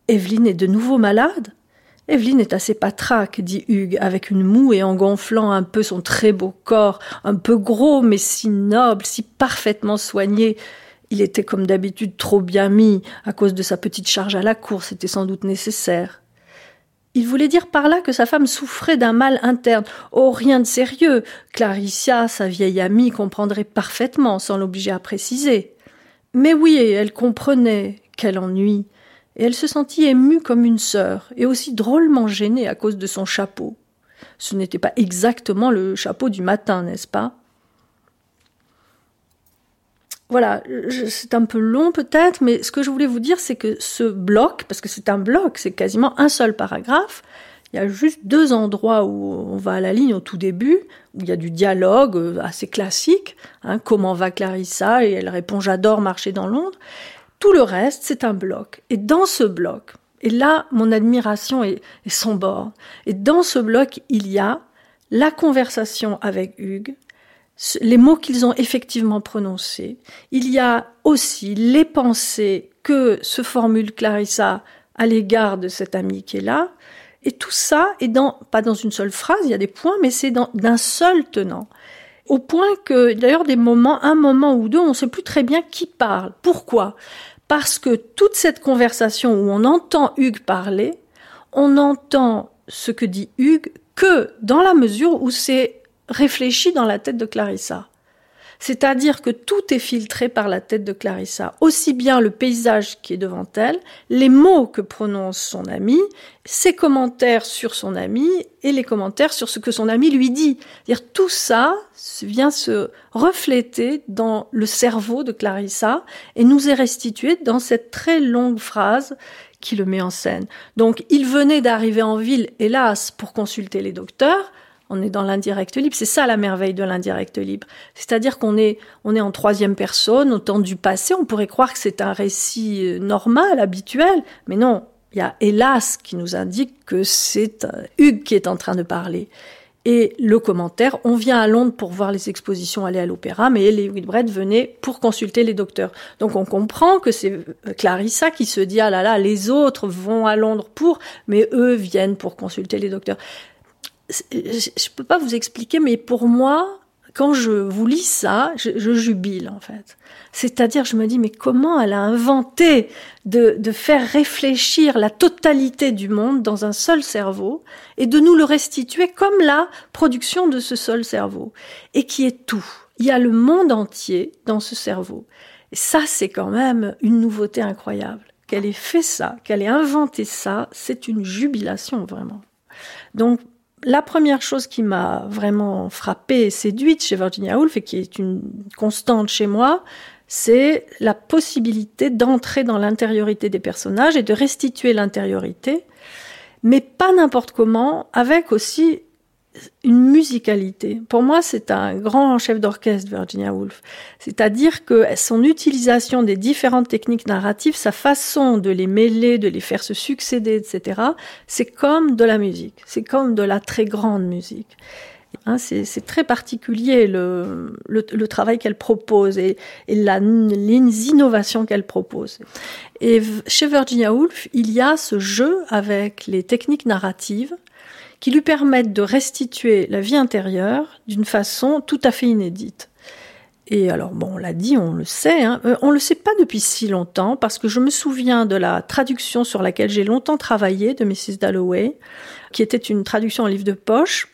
Evelyn est de nouveau malade? Evelyn est assez patraque, dit Hugues, avec une moue et en gonflant un peu son très beau corps, un peu gros, mais si noble, si parfaitement soigné. Il était comme d'habitude trop bien mis, à cause de sa petite charge à la cour, c'était sans doute nécessaire. Il voulait dire par là que sa femme souffrait d'un mal interne. Oh, rien de sérieux. Claricia, sa vieille amie, comprendrait parfaitement, sans l'obliger à préciser. Mais oui, elle comprenait. Quel ennui. Et elle se sentit émue comme une sœur, et aussi drôlement gênée à cause de son chapeau. Ce n'était pas exactement le chapeau du matin, n'est-ce pas? Voilà, c'est un peu long peut-être, mais ce que je voulais vous dire, c'est que ce bloc, parce que c'est un bloc, c'est quasiment un seul paragraphe, il y a juste deux endroits où on va à la ligne au tout début, où il y a du dialogue euh, assez classique, hein, comment va Clarissa, et elle répond j'adore marcher dans Londres. Tout le reste, c'est un bloc. Et dans ce bloc, et là, mon admiration est, sans bord, et dans ce bloc, il y a la conversation avec Hugues, les mots qu'ils ont effectivement prononcés. Il y a aussi les pensées que se formule Clarissa à l'égard de cet ami qui est là. Et tout ça est dans, pas dans une seule phrase, il y a des points, mais c'est d'un seul tenant. Au point que, d'ailleurs, des moments, un moment ou deux, on ne sait plus très bien qui parle. Pourquoi? Parce que toute cette conversation où on entend Hugues parler, on entend ce que dit Hugues que dans la mesure où c'est réfléchi dans la tête de Clarissa. C'est-à-dire que tout est filtré par la tête de Clarissa, aussi bien le paysage qui est devant elle, les mots que prononce son ami, ses commentaires sur son ami et les commentaires sur ce que son ami lui dit. dire tout ça vient se refléter dans le cerveau de Clarissa et nous est restitué dans cette très longue phrase qui le met en scène. Donc il venait d'arriver en ville, hélas, pour consulter les docteurs, on est dans l'indirect libre. C'est ça la merveille de l'indirect libre. C'est-à-dire qu'on est, on est en troisième personne, au temps du passé. On pourrait croire que c'est un récit euh, normal, habituel. Mais non. Il y a hélas qui nous indique que c'est euh, Hugues qui est en train de parler. Et le commentaire, on vient à Londres pour voir les expositions, aller à l'opéra, mais les Whitbread venaient pour consulter les docteurs. Donc on comprend que c'est euh, Clarissa qui se dit, ah là là, les autres vont à Londres pour, mais eux viennent pour consulter les docteurs je ne peux pas vous expliquer, mais pour moi, quand je vous lis ça, je, jubile en fait. C'est-à-dire, je me dis, mais comment elle a inventé de, de, faire réfléchir la totalité du monde dans un seul cerveau et de nous le restituer comme la production de ce seul cerveau, et qui est tout. Il y a le monde entier dans ce cerveau. Et ça, c'est quand même une nouveauté incroyable. Qu'elle ait fait ça, qu'elle ait inventé ça, c'est une jubilation vraiment. Donc, la première chose qui m'a vraiment frappée et séduite chez Virginia Woolf et qui est une constante chez moi, c'est la possibilité d'entrer dans l'intériorité des personnages et de restituer l'intériorité, mais pas n'importe comment, avec aussi une musicalité. Pour moi, c'est un grand chef d'orchestre, Virginia Woolf. C'est-à-dire que son utilisation des différentes techniques narratives, sa façon de les mêler, de les faire se succéder, etc., c'est comme de la musique. C'est comme de la très grande musique. Hein, c'est très particulier le, travail qu'elle propose et, les innovations qu'elle propose. Et chez Virginia Woolf, il y a ce jeu avec les techniques narratives qui lui permettent de restituer la vie intérieure d'une façon tout à fait inédite. Et alors, bon, on l'a dit, on le sait, hein, euh, on le sait pas depuis si longtemps, parce que je me souviens de la traduction sur laquelle j'ai longtemps travaillé de Mrs. Dalloway, qui était une traduction en livre de poche,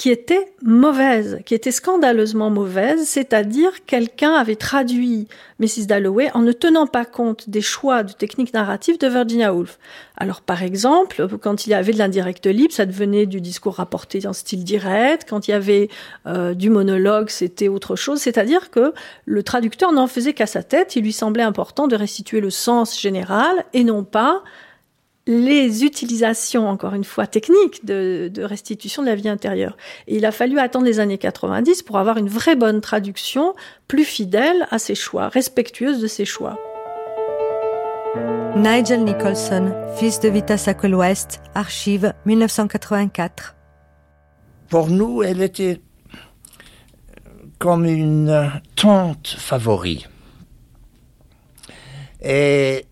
qui était mauvaise, qui était scandaleusement mauvaise, c'est-à-dire quelqu'un avait traduit Mrs. Dalloway en ne tenant pas compte des choix de technique narrative de Virginia Woolf. Alors par exemple, quand il y avait de l'indirect libre, ça devenait du discours rapporté en style direct, quand il y avait euh, du monologue, c'était autre chose, c'est-à-dire que le traducteur n'en faisait qu'à sa tête, il lui semblait important de restituer le sens général et non pas les utilisations, encore une fois, techniques de, restitution de la vie intérieure. Et il a fallu attendre les années 90 pour avoir une vraie bonne traduction, plus fidèle à ses choix, respectueuse de ses choix. Nigel Nicholson, fils de Vita Sackville West, archive 1984. Pour nous, elle était comme une tante favorite. Et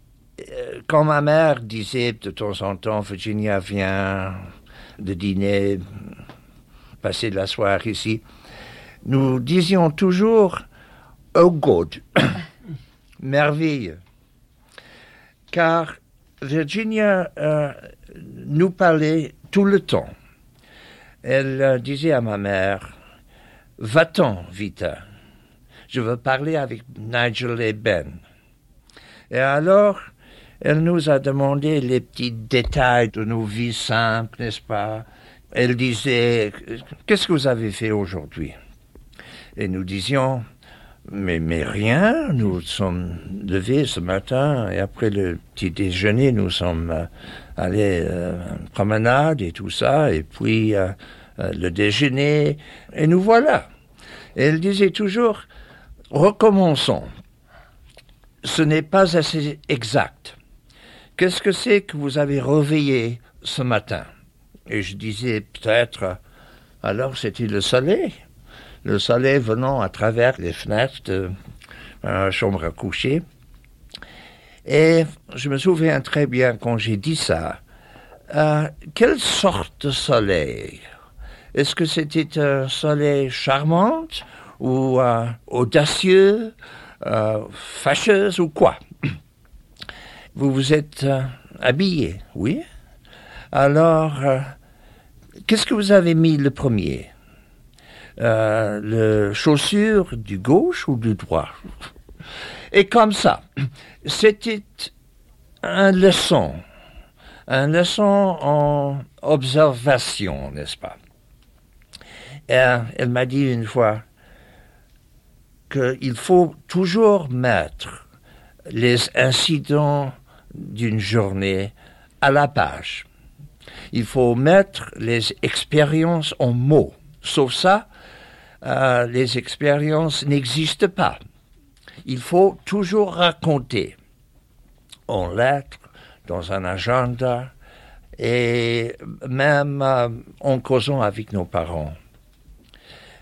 quand ma mère disait de temps en temps, Virginia vient de dîner, passer de la soirée ici, nous disions toujours Oh God, (coughs) merveille. Car Virginia euh, nous parlait tout le temps. Elle euh, disait à ma mère Va-t'en, Vita. Je veux parler avec Nigel et Ben. Et alors, elle nous a demandé les petits détails de nos vies simples, n'est-ce pas? Elle disait, qu'est-ce que vous avez fait aujourd'hui? Et nous disions, mais, mais rien, nous sommes levés ce matin et après le petit déjeuner, nous sommes euh, allés euh, en promenade et tout ça, et puis euh, le déjeuner, et nous voilà. elle disait toujours, recommençons. Ce n'est pas assez exact. Qu'est-ce que c'est que vous avez réveillé ce matin? Et je disais peut-être, alors c'était le soleil? Le soleil venant à travers les fenêtres de la chambre à coucher. Et je me souviens très bien quand j'ai dit ça. Euh, quelle sorte de soleil? Est-ce que c'était un soleil charmant ou euh, audacieux, euh, fâcheux ou quoi? Vous vous êtes euh, habillé, oui. Alors, euh, qu'est-ce que vous avez mis le premier? Euh, Le chaussure du gauche ou du droit? Et comme ça, c'était un leçon, un leçon en observation, n'est-ce pas? Elle m'a dit une fois qu'il faut toujours mettre les incidents d'une journée à la page. Il faut mettre les expériences en mots. Sauf ça, euh, les expériences n'existent pas. Il faut toujours raconter en lettres, dans un agenda et même euh, en causant avec nos parents.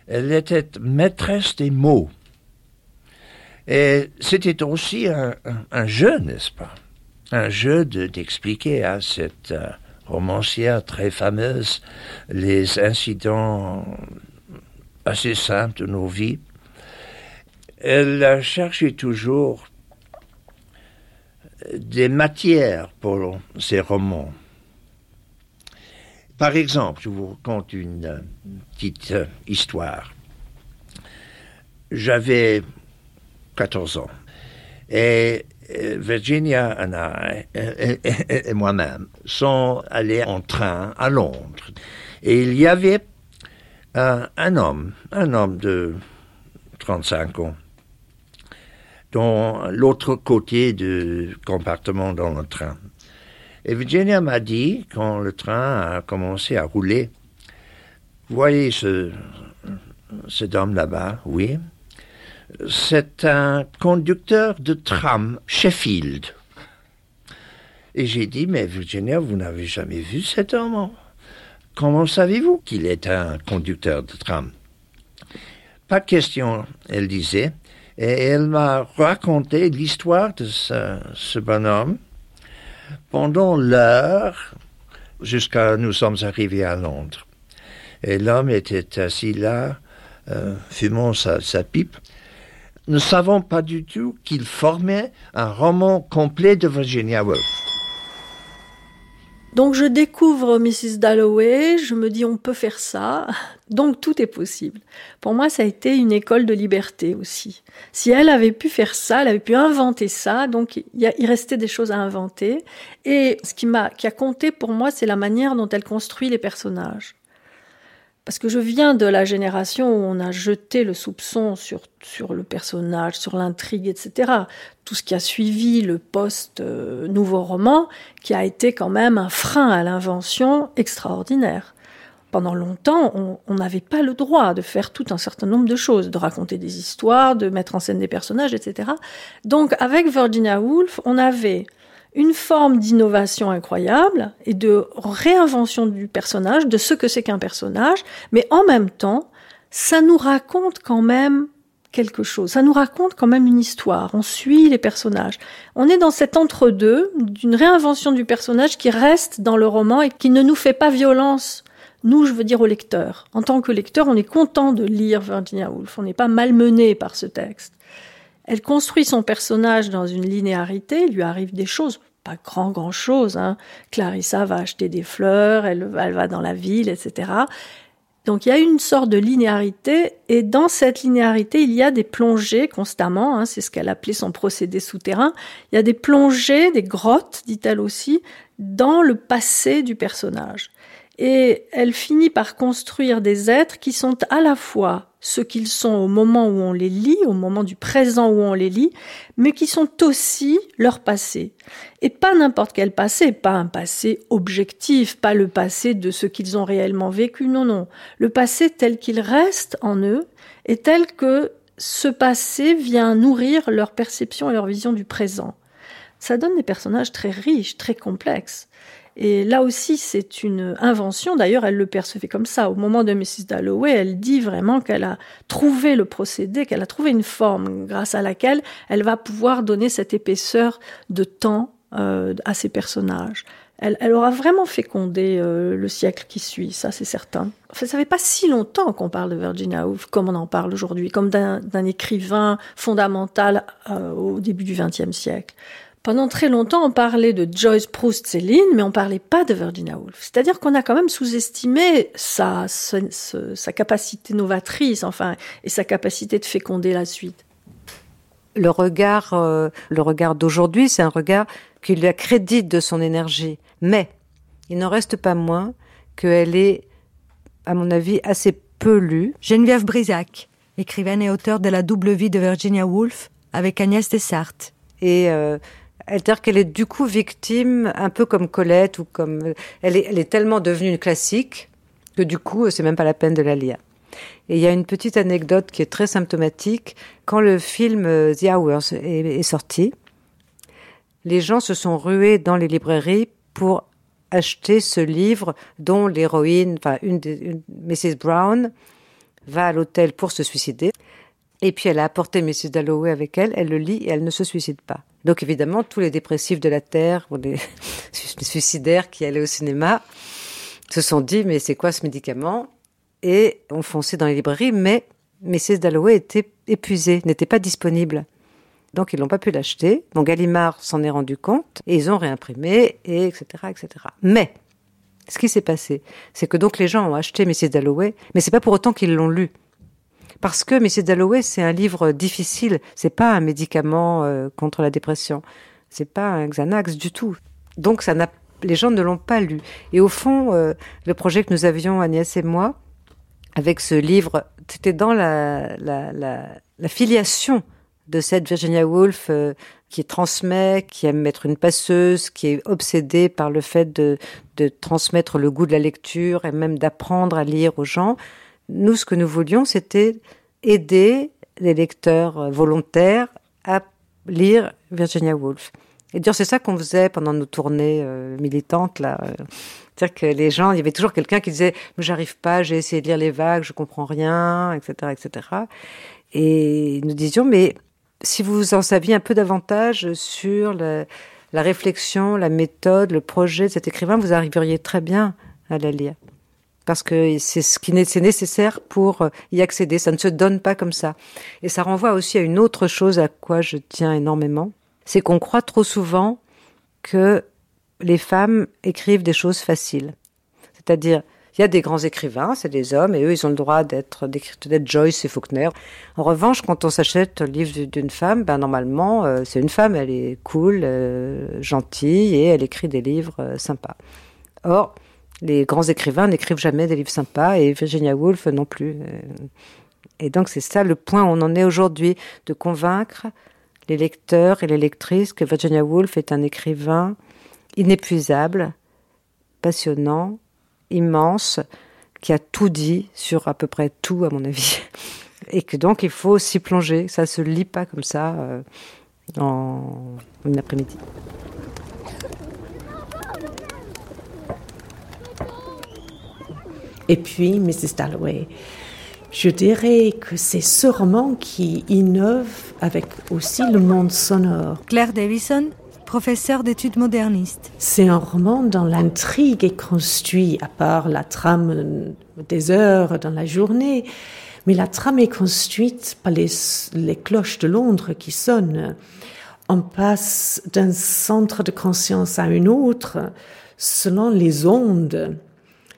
Elle était maîtresse des mots. Et c'était aussi un jeu, n'est-ce pas? Un jeu d'expliquer à cette euh, romancière très fameuse les incidents assez simples de nos vies. Elle a cherché toujours des matières pour ses romans. Par exemple, je vous raconte une euh, petite euh, histoire. J'avais 14 ans et euh, Virginia et, moi-même sont allés en train à Londres. Et il y avait un homme, un homme de 35 ans, dans l'autre côté du compartiment dans le train. Et Virginia m'a dit, quand le train a commencé à rouler, voyez ce, cet homme là-bas, oui. C'est un conducteur de tram Sheffield. Et j'ai dit, mais Virginia, vous n'avez jamais vu cet homme Comment savez-vous qu'il est un conducteur de tram? Pas question, elle disait. Et elle m'a raconté l'histoire de ce, bonhomme pendant l'heure jusqu'à nous sommes arrivés à Londres. Et l'homme était assis là, euh, fumant sa pipe. Ne savons pas du tout qu'il formait un roman complet de Virginia Woolf. Donc je découvre Mrs. Dalloway, je me dis on peut faire ça, donc tout est possible. Pour moi, ça a été une école de liberté aussi. Si elle avait pu faire ça, elle avait pu inventer ça, donc il, il restait des choses à inventer. Et ce qui m'a, qui a compté pour moi, c'est la manière dont elle construit les personnages parce que je viens de la génération où on a jeté le soupçon sur, sur le personnage, sur l'intrigue, etc. Tout ce qui a suivi le post-nouveau roman, qui a été quand même un frein à l'invention extraordinaire. Pendant longtemps, on n'avait pas le droit de faire tout un certain nombre de choses, de raconter des histoires, de mettre en scène des personnages, etc. Donc avec Virginia Woolf, on avait une forme d'innovation incroyable et de réinvention du personnage, de ce que c'est qu'un personnage, mais en même temps, ça nous raconte quand même quelque chose, ça nous raconte quand même une histoire, on suit les personnages. On est dans cet entre-deux d'une réinvention du personnage qui reste dans le roman et qui ne nous fait pas violence nous, je veux dire au lecteur. En tant que lecteur, on est content de lire Virginia Woolf. On n'est pas malmené par ce texte. Elle construit son personnage dans une linéarité, il lui arrive des choses, pas grand grand chose. Hein. Clarissa va acheter des fleurs, elle, va dans la ville, etc. Donc il y a une sorte de linéarité, et dans cette linéarité, il y a des plongées constamment, hein, c'est ce qu'elle appelait son procédé souterrain, il y a des plongées, des grottes, dit-elle aussi, dans le passé du personnage. Et elle finit par construire des êtres qui sont à la fois ce qu'ils sont au moment où on les lit, au moment du présent où on les lit, mais qui sont aussi leur passé. Et pas n'importe quel passé, pas un passé objectif, pas le passé de ce qu'ils ont réellement vécu, non, non. Le passé tel qu'il reste en eux et tel que ce passé vient nourrir leur perception et leur vision du présent. Ça donne des personnages très riches, très complexes. Et là aussi, c'est une invention. D'ailleurs, elle le percevait comme ça. Au moment de Mrs. Dalloway, elle dit vraiment qu'elle a trouvé le procédé, qu'elle a trouvé une forme grâce à laquelle elle va pouvoir donner cette épaisseur de temps euh, à ses personnages. Elle, elle, aura vraiment fécondé euh, le siècle qui suit, ça c'est certain. Enfin, ça fait pas si longtemps qu'on parle de Virginia Woolf comme on en parle aujourd'hui, comme d'un écrivain fondamental euh, au début du XXe siècle. Pendant très longtemps, on parlait de Joyce Proust, Céline, mais on parlait pas de Virginia Woolf. C'est-à-dire qu'on a quand même sous-estimé sa, sa, sa, capacité novatrice, enfin, et sa capacité de féconder la suite. Le regard, euh, le regard d'aujourd'hui, c'est un regard qui lui accrédite de son énergie. Mais il n'en reste pas moins qu'elle est, à mon avis, assez peu lue. Geneviève Brisac, écrivaine et auteure de La double vie de Virginia Woolf, avec Agnès Dessartes. Et euh, c'est-à-dire qu'elle est du coup victime, un peu comme Colette ou comme elle est, elle est tellement devenue une classique que du coup c'est même pas la peine de la lire. Et il y a une petite anecdote qui est très symptomatique. Quand le film euh, The Hours est, est sorti, les gens se sont rués dans les librairies pour acheter ce livre dont l'héroïne, enfin une, des, une Mrs Brown, va à l'hôtel pour se suicider. Et puis elle a apporté Mrs Dalloway avec elle, elle le lit et elle ne se suicide pas. Donc évidemment, tous les dépressifs de la Terre, ou les (laughs) suicidaires qui allaient au cinéma, se sont dit, mais c'est quoi ce médicament? Et ont foncé dans les librairies, mais Mrs. Dalloway était épuisée, n'était pas disponible. Donc ils n'ont pas pu l'acheter. Donc Gallimard s'en est rendu compte, et ils ont réimprimé, et etc., etc. Mais, ce qui s'est passé, c'est que donc les gens ont acheté Mrs. Dalloway, mais c'est pas pour autant qu'ils l'ont lu parce que Mrs. Dalloway, c'est un livre difficile. C'est pas un médicament euh, contre la dépression. C'est pas un Xanax du tout. Donc, les gens ne l'ont pas lu. Et au fond, euh, le projet que nous avions, Agnès et moi, avec ce livre, c'était dans la, filiation de cette Virginia Woolf euh, qui transmet, qui aime être une passeuse, qui est obsédée par le fait de transmettre le goût de la lecture et même d'apprendre à lire aux gens. Nous, ce que nous voulions, c'était aider les lecteurs volontaires à lire Virginia Woolf. Et dire c'est ça qu'on faisait pendant nos tournées euh, militantes là. C'est-à-dire que les gens, il y avait toujours quelqu'un qui disait j'arrive pas, j'ai essayé de lire les vagues, je comprends rien, etc., etc. Et nous disions mais si vous en saviez un peu davantage sur la, réflexion, la méthode, le projet de cet écrivain, vous arriveriez très bien à la lire. Parce que c'est ce qui est nécessaire pour y accéder. Ça ne se donne pas comme ça. Et ça renvoie aussi à une autre chose à quoi je tiens énormément. C'est qu'on croit trop souvent que les femmes écrivent des choses faciles. C'est-à-dire, il y a des grands écrivains, c'est des hommes, et eux, ils ont le droit d'être d'être Joyce et Faulkner. En revanche, quand on s'achète le livre d'une femme, ben normalement, euh, c'est une femme, elle est cool, euh, gentille, et elle écrit des livres euh, sympas. Or, les grands écrivains n'écrivent jamais des livres sympas, et Virginia Woolf non plus. Et donc, c'est ça le point où on en est aujourd'hui, de convaincre les lecteurs et les lectrices que Virginia Woolf est un écrivain inépuisable, passionnant, immense, qui a tout dit sur à peu près tout, à mon avis. (laughs) Et que donc il faut s'y plonger. Ça se lit pas comme ça euh, en une après-midi. Et puis, Mrs. Dalloway, je dirais que c'est ce roman qui innove avec aussi le monde sonore. Claire Davison professeur d'études modernistes. C'est un roman dont l'intrigue est construite, à part la trame des heures dans la journée, mais la trame est construite par les, les cloches de Londres qui sonnent. On passe d'un centre de conscience à un autre selon les ondes,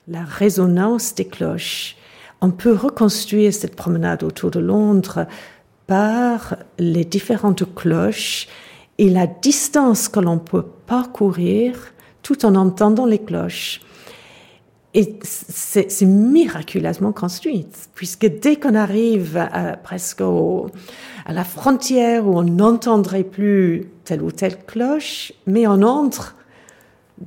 la résonance des cloches. On peut reconstruire cette promenade autour de Londres par les différentes cloches et la distance que l'on peut parcourir tout en entendant les cloches. Et c'est miraculeusement construit, puisque dès qu'on arrive presque à la frontière où on n'entendrait plus telle ou telle cloche, mais on entre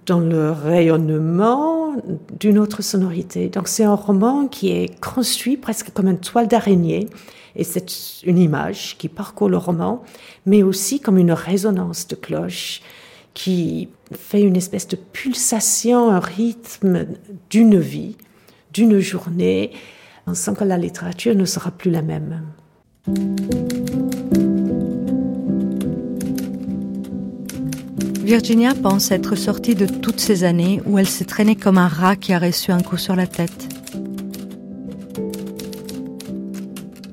dans le rayonnement d'une autre sonorité. Donc c'est un roman qui est construit presque comme une toile d'araignée, et c'est une image qui parcourt le roman, mais aussi comme une résonance de cloche qui fait une espèce de pulsation, un rythme d'une vie, d'une journée. On sent que la littérature ne sera plus la même. Virginia pense être sortie de toutes ces années où elle s'est traînée comme un rat qui a reçu un coup sur la tête.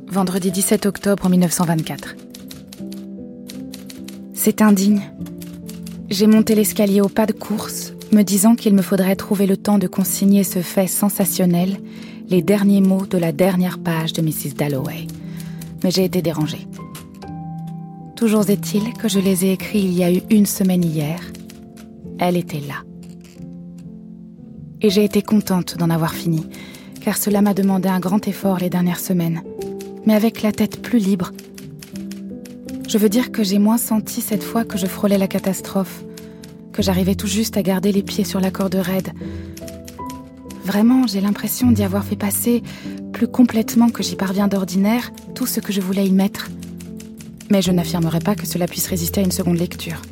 Vendredi 17 octobre 1924. C'est indigne. J'ai monté l'escalier au pas de course, me disant qu'il me faudrait trouver le temps de consigner ce fait sensationnel, les derniers mots de la dernière page de Mrs. Dalloway. Mais j'ai été dérangée. Toujours est-il que je les ai écrits il y a eu une semaine hier. Elle était là. Et j'ai été contente d'en avoir fini, car cela m'a demandé un grand effort les dernières semaines, mais avec la tête plus libre. Je veux dire que j'ai moins senti cette fois que je frôlais la catastrophe, que j'arrivais tout juste à garder les pieds sur la corde raide. Vraiment, j'ai l'impression d'y avoir fait passer, plus complètement que j'y parviens d'ordinaire, tout ce que je voulais y mettre mais je n'affirmerai pas que cela puisse résister à une seconde lecture.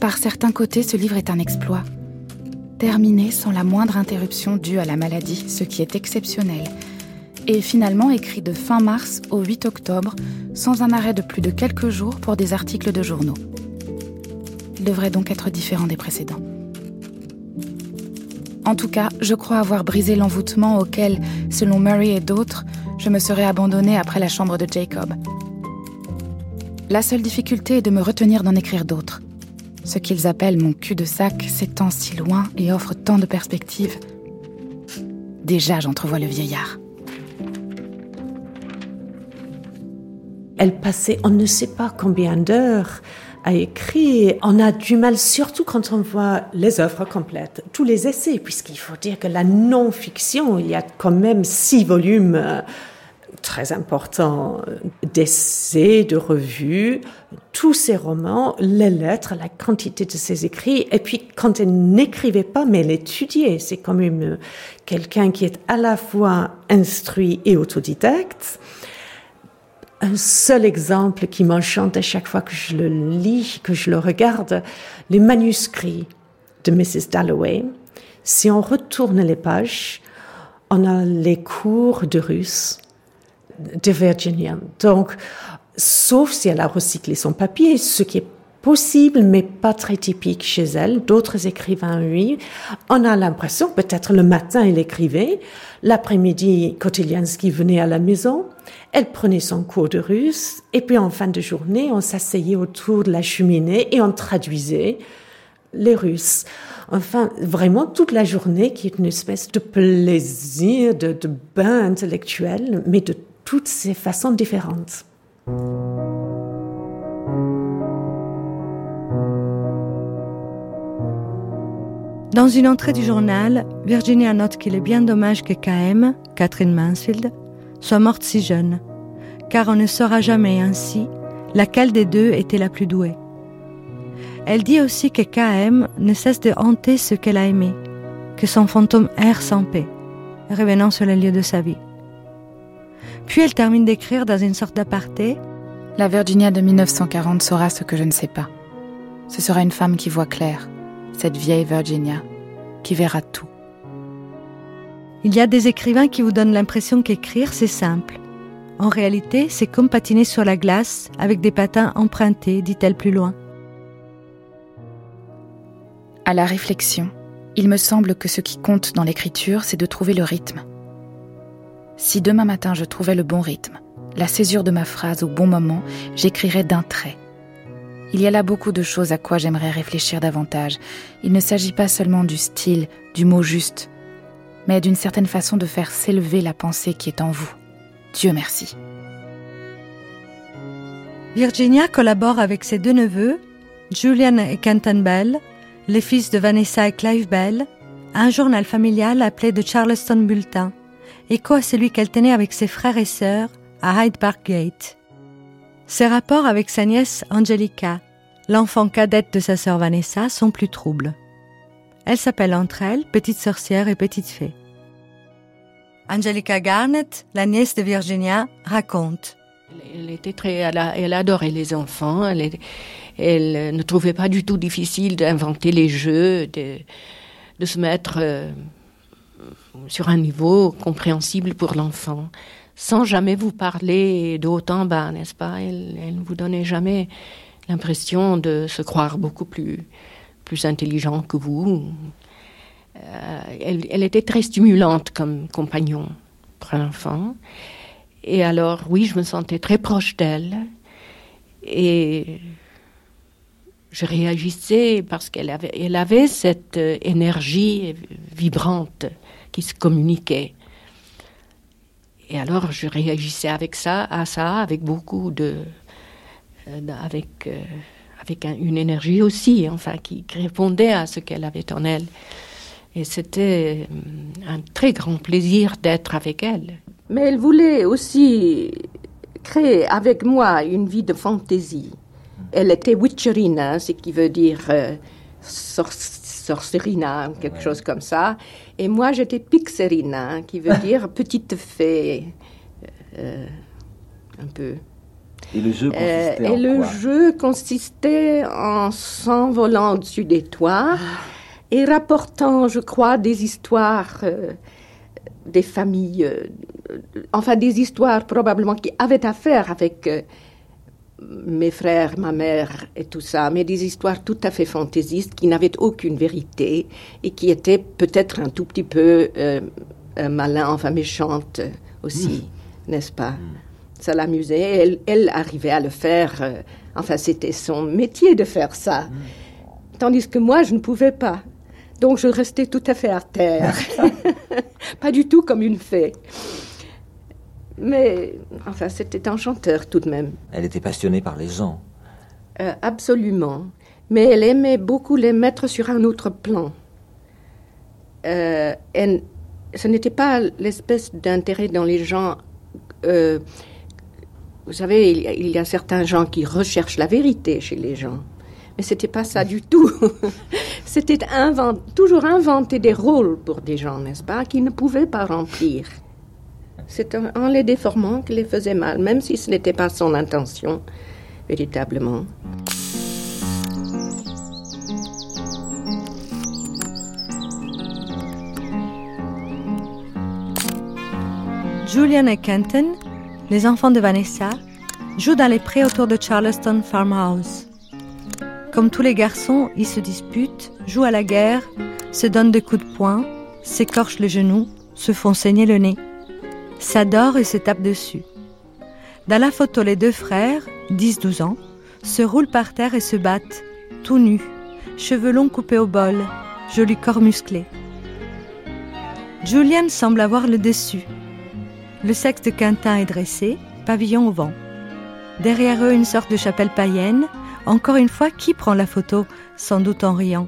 Par certains côtés, ce livre est un exploit. Terminé sans la moindre interruption due à la maladie, ce qui est exceptionnel, et finalement écrit de fin mars au 8 octobre, sans un arrêt de plus de quelques jours pour des articles de journaux. Il devrait donc être différent des précédents. En tout cas, je crois avoir brisé l'envoûtement auquel, selon Murray et d'autres, je me serais abandonnée après la chambre de Jacob. La seule difficulté est de me retenir d'en écrire d'autres. Ce qu'ils appellent mon cul-de-sac s'étend si loin et offre tant de perspectives. Déjà, j'entrevois le vieillard. Elle passait on ne sait pas combien d'heures à écrire. On a du mal, surtout quand on voit les œuvres complètes, tous les essais, puisqu'il faut dire que la non-fiction, il y a quand même six volumes très important d'essais, de revues, tous ses romans, les lettres, la quantité de ses écrits. Et puis, quand elle n'écrivait pas, mais elle étudiait. C'est quand même quelqu'un qui est à la fois instruit et autodidacte. Un seul exemple qui m'enchante à chaque fois que je le lis, que je le regarde, les manuscrits de Mrs. Dalloway. Si on retourne les pages, on a les cours de russe de Virginia. Donc, sauf si elle a recyclé son papier, ce qui est possible, mais pas très typique chez elle. D'autres écrivains, oui. On a l'impression, peut-être le matin, elle écrivait. L'après-midi, Kotiliansky venait à la maison. Elle prenait son cours de russe. Et puis, en fin de journée, on s'asseyait autour de la cheminée et on traduisait les Russes. Enfin, vraiment toute la journée qui est une espèce de plaisir, de, de bain intellectuel, mais de toutes ces façons différentes. Dans une entrée du journal, Virginia note qu'il est bien dommage que KM, Catherine Mansfield, soit morte si jeune, car on ne saura jamais ainsi laquelle des deux était la plus douée. Elle dit aussi que KM ne cesse de hanter ce qu'elle a aimé, que son fantôme erre sans paix, revenant sur les lieux de sa vie. Puis elle termine d'écrire dans une sorte d'aparté. La Virginia de 1940 saura ce que je ne sais pas. Ce sera une femme qui voit clair, cette vieille Virginia, qui verra tout. Il y a des écrivains qui vous donnent l'impression qu'écrire, c'est simple. En réalité, c'est comme patiner sur la glace avec des patins empruntés, dit-elle plus loin. À la réflexion, il me semble que ce qui compte dans l'écriture, c'est de trouver le rythme. Si demain matin je trouvais le bon rythme, la césure de ma phrase au bon moment, j'écrirais d'un trait. Il y a là beaucoup de choses à quoi j'aimerais réfléchir davantage. Il ne s'agit pas seulement du style, du mot juste, mais d'une certaine façon de faire s'élever la pensée qui est en vous. Dieu merci. Virginia collabore avec ses deux neveux, Julian et Kenton Bell, les fils de Vanessa et Clive Bell, un journal familial appelé The Charleston Bulletin, écho à celui qu'elle tenait avec ses frères et sœurs à Hyde Park Gate. Ses rapports avec sa nièce Angelica, l'enfant cadette de sa sœur Vanessa, sont plus troubles. Elles s'appellent entre elles Petite Sorcière et Petite Fée. Angelica Garnett, la nièce de Virginia, raconte. Elle était très, elle, adorait les enfants. Elle, ne trouvait pas du tout difficile d'inventer les jeux, de, de se mettre euh, sur un niveau compréhensible pour l'enfant, sans jamais vous parler de haut en bas, n'est-ce pas? Elle, ne vous donnait jamais l'impression de se croire beaucoup plus, plus intelligent que vous. Euh, elle, elle, était très stimulante comme compagnon pour un enfant. Et alors, oui, je me sentais très proche d'elle. Et je réagissais parce qu'elle avait, elle avait cette euh, énergie vibrante qui se communiquait. Et alors, je réagissais avec ça, à ça, avec beaucoup de. Euh, avec, euh, avec une énergie aussi, enfin, qui répondait à ce qu'elle avait en elle. Et c'était un très grand plaisir d'être avec elle. Mais elle voulait aussi créer avec moi une vie de fantaisie. Elle était witcherina, ce qui veut dire euh, sorcerina, quelque chose comme ça. Et moi, j'étais pixerina, qui veut (laughs) dire petite fée. Euh, un peu. Et le jeu euh, consistait en Et le jeu consistait en s'envolant dessus des toits et rapportant, je crois, des histoires des familles, euh, enfin des histoires probablement qui avaient à faire avec euh, mes frères, ma mère et tout ça, mais des histoires tout à fait fantaisistes qui n'avaient aucune vérité et qui étaient peut-être un tout petit peu euh, malin, enfin méchantes aussi, hmm. n'est-ce pas? Hmm. Ça l'amusait. Elle, elle, arrivait à le faire. enfin, c'était son métier de faire ça. Hmm. Tandis que moi, je ne pouvais pas. Donc je restais tout à fait à terre. (laughs) (laughs) pas du tout comme une fée. Mais enfin, c'était enchanteur tout de même. Elle était passionnée par les gens. Euh, absolument. Mais elle aimait beaucoup les mettre sur un autre plan. Euh, ce n'était pas l'espèce d'intérêt dans les gens euh, vous savez, il y a certains gens qui recherchent la vérité chez les gens. Mais c'était pas ça du tout. (laughs) c'était toujours inventer des rôles pour des gens, n'est-ce pas, qui ne pouvaient pas remplir. C'est en les déformant qu'il les faisait mal, même si ce n'était pas son intention, véritablement. Julian et Kenton, les enfants de Vanessa, jouent dans les prés autour de Charleston Farmhouse. Comme tous les garçons, ils se disputent, jouent à la guerre, se donnent des coups de poing, s'écorchent le genou, se font saigner le nez, s'adorent et se tapent dessus. Dans la photo, les deux frères, 10-12 ans, se roulent par terre et se battent, tout nus, cheveux longs coupés au bol, joli corps musclé. Julian semble avoir le dessus, le sexe de Quentin est dressé, pavillon au vent. Derrière eux, une sorte de chapelle païenne. Encore une fois, qui prend la photo? Sans doute en riant.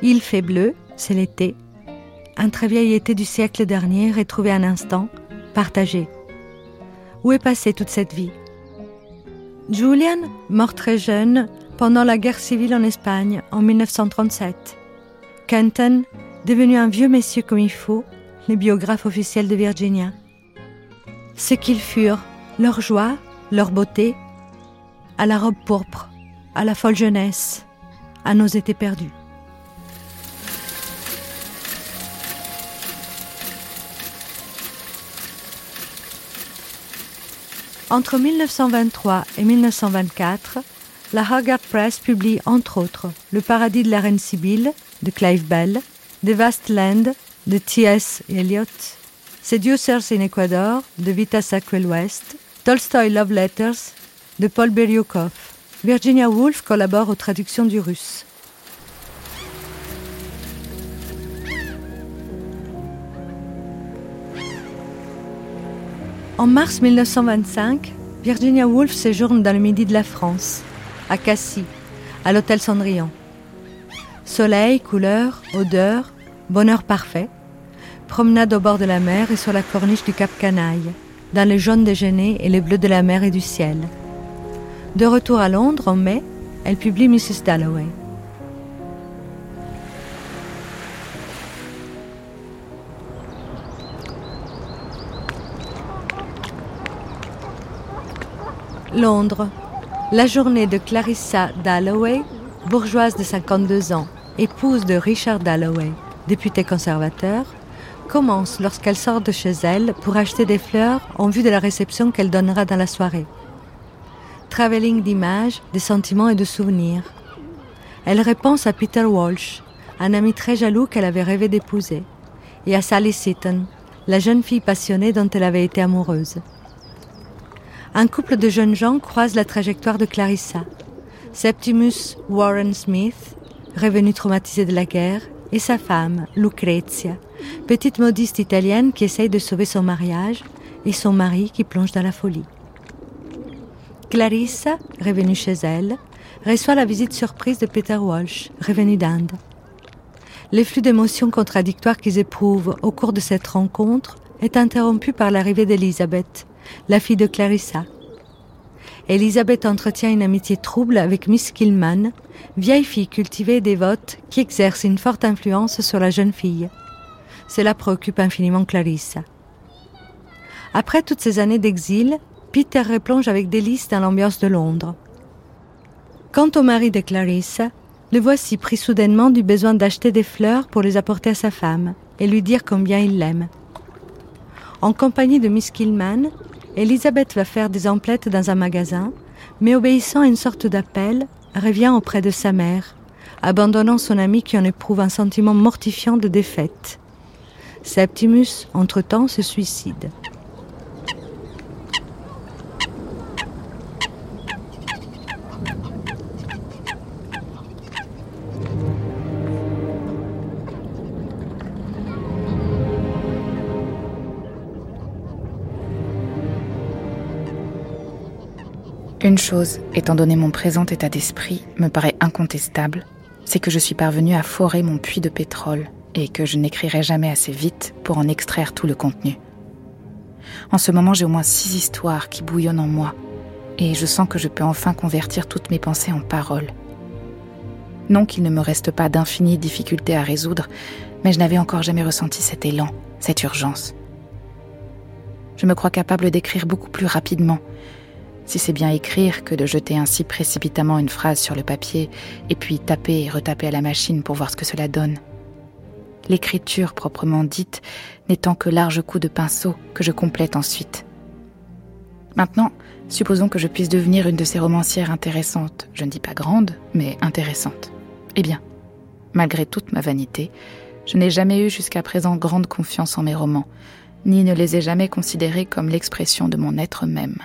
Il fait bleu, c'est l'été. Un très vieil été du siècle dernier, retrouvé un instant, partagé. Où est passée toute cette vie? Julian, mort très jeune, pendant la guerre civile en Espagne en 1937. Kenton, devenu un vieux messieurs comme il faut, les biographes officiels de Virginia. Ce qu'ils furent, leur joie, leur beauté, à la robe pourpre, à la folle jeunesse, à nos étés perdus. Entre 1923 et 1924, la Hogarth Press publie entre autres Le paradis de la reine Sibylle de Clive Bell, The Vast Land de T.S. Eliot, Seducers in Ecuador de Vita Sackville West, Tolstoy Love Letters de Paul Beryukov. Virginia Woolf collabore aux traductions du russe. En mars 1925, Virginia Woolf séjourne dans le midi de la France, à Cassis, à l'hôtel Cendrillon. Soleil, couleur, odeur, bonheur parfait, promenade au bord de la mer et sur la corniche du Cap Canaille, dans les jaunes déjeuners et les bleus de la mer et du ciel. De retour à Londres en mai, elle publie Mrs. Dalloway. Londres. La journée de Clarissa Dalloway, bourgeoise de 52 ans, épouse de Richard Dalloway, députée conservateur, commence lorsqu'elle sort de chez elle pour acheter des fleurs en vue de la réception qu'elle donnera dans la soirée. Travelling d'images, de sentiments et de souvenirs. Elle répond à Peter Walsh, un ami très jaloux qu'elle avait rêvé d'épouser, et à Sally Seaton, la jeune fille passionnée dont elle avait été amoureuse. Un couple de jeunes gens croise la trajectoire de Clarissa. Septimus Warren Smith, revenu traumatisé de la guerre, et sa femme, Lucrezia, petite modiste italienne qui essaye de sauver son mariage, et son mari qui plonge dans la folie. Clarissa, revenue chez elle, reçoit la visite surprise de Peter Walsh, revenu d'Inde. Le flux d'émotions contradictoires qu'ils éprouvent au cours de cette rencontre est interrompu par l'arrivée d'Elisabeth, la fille de Clarissa. Elisabeth entretient une amitié trouble avec Miss Killman, vieille fille cultivée et dévote qui exerce une forte influence sur la jeune fille. Cela préoccupe infiniment Clarissa. Après toutes ces années d'exil, Peter replonge avec délice dans l'ambiance de Londres. Quant au mari de Clarissa, le voici pris soudainement du besoin d'acheter des fleurs pour les apporter à sa femme et lui dire combien il l'aime. En compagnie de Miss Killman, Elisabeth va faire des emplettes dans un magasin, mais obéissant à une sorte d'appel, revient auprès de sa mère, abandonnant son ami qui en éprouve un sentiment mortifiant de défaite. Septimus, entre-temps, se suicide. Une chose, étant donné mon présent état d'esprit, me paraît incontestable, c'est que je suis parvenue à forer mon puits de pétrole et que je n'écrirai jamais assez vite pour en extraire tout le contenu. En ce moment, j'ai au moins six histoires qui bouillonnent en moi, et je sens que je peux enfin convertir toutes mes pensées en paroles. Non qu'il ne me reste pas d'infinies difficultés à résoudre, mais je n'avais encore jamais ressenti cet élan, cette urgence. Je me crois capable d'écrire beaucoup plus rapidement, si c'est bien écrire que de jeter ainsi précipitamment une phrase sur le papier et puis taper et retaper à la machine pour voir ce que cela donne. L'écriture proprement dite n'étant que large coup de pinceau que je complète ensuite. Maintenant, supposons que je puisse devenir une de ces romancières intéressantes, je ne dis pas grande, mais intéressante. Eh bien, malgré toute ma vanité, je n'ai jamais eu jusqu'à présent grande confiance en mes romans, ni ne les ai jamais considérés comme l'expression de mon être même.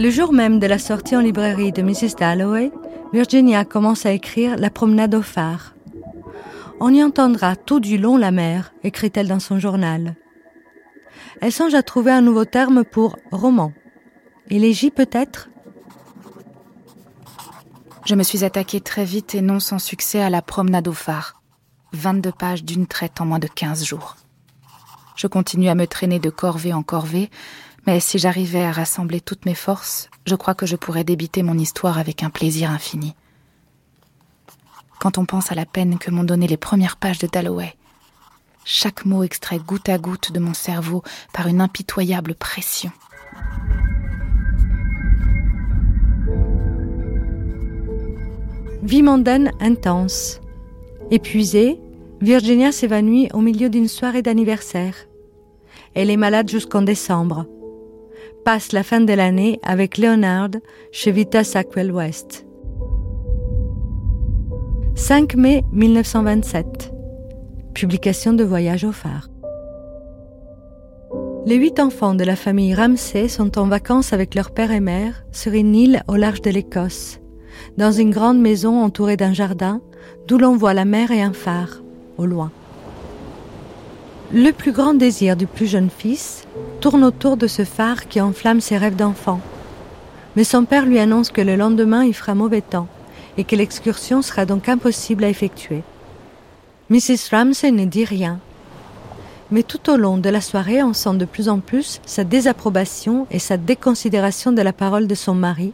Le jour même de la sortie en librairie de Mrs. Dalloway, Virginia commence à écrire La promenade au phare. On y entendra tout du long la mer, écrit-elle dans son journal. Elle songe à trouver un nouveau terme pour roman. Élégie peut-être? Je me suis attaquée très vite et non sans succès à la promenade au phare. 22 pages d'une traite en moins de 15 jours. Je continue à me traîner de corvée en corvée, mais si j'arrivais à rassembler toutes mes forces, je crois que je pourrais débiter mon histoire avec un plaisir infini. Quand on pense à la peine que m'ont donné les premières pages de Dalloway, chaque mot extrait goutte à goutte de mon cerveau par une impitoyable pression. Vie mondaine intense. Épuisée, Virginia s'évanouit au milieu d'une soirée d'anniversaire. Elle est malade jusqu'en décembre passe la fin de l'année avec Leonard chez Vita Sackwell West. 5 mai 1927. Publication de Voyage au phare. Les huit enfants de la famille Ramsay sont en vacances avec leur père et mère sur une île au large de l'Écosse, dans une grande maison entourée d'un jardin d'où l'on voit la mer et un phare, au loin. Le plus grand désir du plus jeune fils tourne autour de ce phare qui enflamme ses rêves d'enfant. Mais son père lui annonce que le lendemain il fera mauvais temps et que l'excursion sera donc impossible à effectuer. Mrs. Ramsay ne dit rien. Mais tout au long de la soirée, on sent de plus en plus sa désapprobation et sa déconsidération de la parole de son mari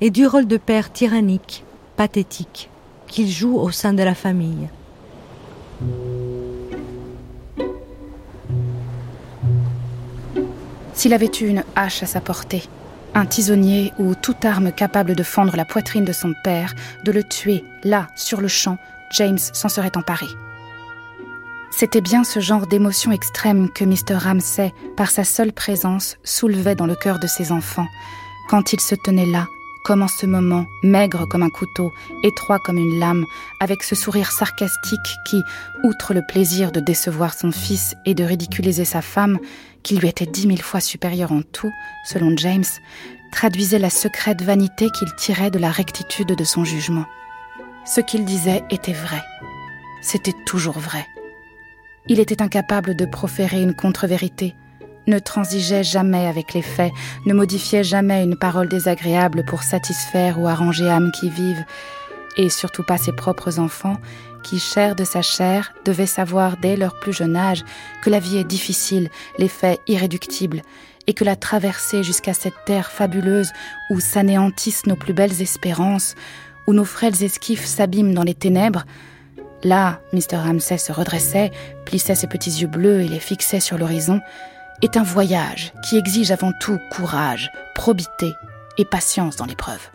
et du rôle de père tyrannique, pathétique, qu'il joue au sein de la famille. S'il avait eu une hache à sa portée, un tisonnier ou toute arme capable de fendre la poitrine de son père, de le tuer, là, sur le champ, James s'en serait emparé. C'était bien ce genre d'émotion extrême que Mr. Ramsay, par sa seule présence, soulevait dans le cœur de ses enfants, quand il se tenait là, comme en ce moment, maigre comme un couteau, étroit comme une lame, avec ce sourire sarcastique qui, outre le plaisir de décevoir son fils et de ridiculiser sa femme, qui lui était dix mille fois supérieur en tout, selon James, traduisait la secrète vanité qu'il tirait de la rectitude de son jugement. Ce qu'il disait était vrai. C'était toujours vrai. Il était incapable de proférer une contre-vérité, ne transigeait jamais avec les faits, ne modifiait jamais une parole désagréable pour satisfaire ou arranger âme qui vive, et surtout pas ses propres enfants, qui, chair de sa chair, devaient savoir dès leur plus jeune âge que la vie est difficile, les faits irréductibles, et que la traversée jusqu'à cette terre fabuleuse où s'anéantissent nos plus belles espérances, où nos frêles esquifs s'abîment dans les ténèbres, là, Mr. Ramsay se redressait, plissait ses petits yeux bleus et les fixait sur l'horizon, est un voyage qui exige avant tout courage, probité et patience dans l'épreuve.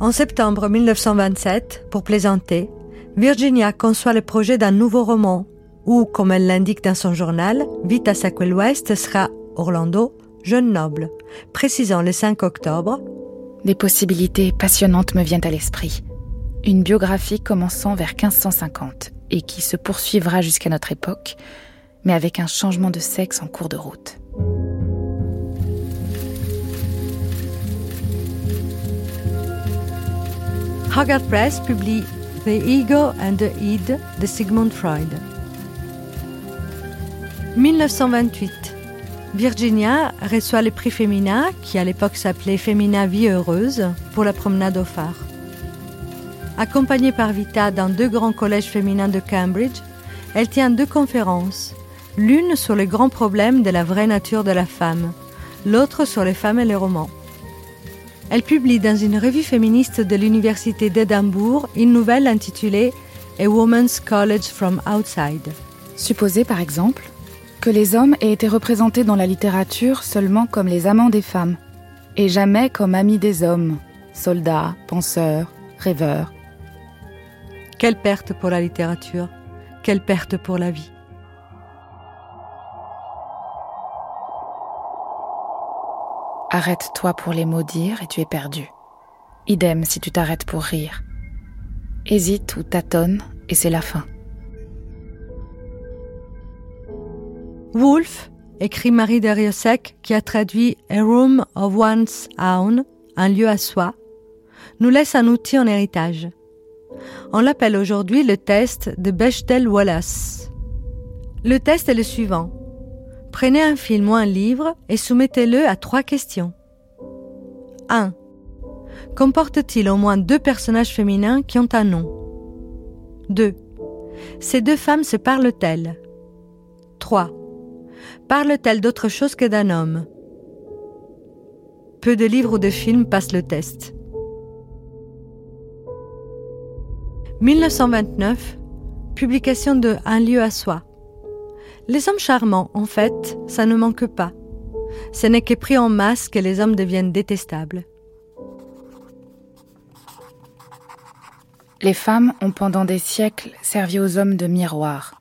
En septembre 1927, pour plaisanter, Virginia conçoit le projet d'un nouveau roman où, comme elle l'indique dans son journal, Vita Sackville West sera Orlando, jeune noble, précisant le 5 octobre. Des possibilités passionnantes me viennent à l'esprit. Une biographie commençant vers 1550 et qui se poursuivra jusqu'à notre époque, mais avec un changement de sexe en cours de route. Hogarth Press publie The Ego and the Id de Sigmund Freud. 1928. Virginia reçoit le prix Femina, qui à l'époque s'appelait Femina Vie Heureuse, pour la promenade au phare. Accompagnée par Vita dans deux grands collèges féminins de Cambridge, elle tient deux conférences, l'une sur les grands problèmes de la vraie nature de la femme, l'autre sur les femmes et les romans. Elle publie dans une revue féministe de l'Université d'Édimbourg une nouvelle intitulée A Woman's College from Outside. Supposez par exemple que les hommes aient été représentés dans la littérature seulement comme les amants des femmes, et jamais comme amis des hommes, soldats, penseurs, rêveurs. Quelle perte pour la littérature, quelle perte pour la vie. Arrête-toi pour les maudire et tu es perdu. Idem si tu t'arrêtes pour rire. Hésite ou tâtonne et c'est la fin. Wolf, écrit Marie Dariussec, qui a traduit A Room of One's Own, un lieu à soi, nous laisse un outil en héritage. On l'appelle aujourd'hui le test de Bechdel-Wallace. Le test est le suivant. Prenez un film ou un livre et soumettez-le à trois questions. 1. Comporte-t-il au moins deux personnages féminins qui ont un nom? 2. Ces deux femmes se parlent-elles? 3. Parle-t-elle d'autre chose que d'un homme? Peu de livres ou de films passent le test. 1929, publication de Un lieu à soi. Les hommes charmants, en fait, ça ne manque pas. Ce n'est que pris en masse que les hommes deviennent détestables. Les femmes ont pendant des siècles servi aux hommes de miroir.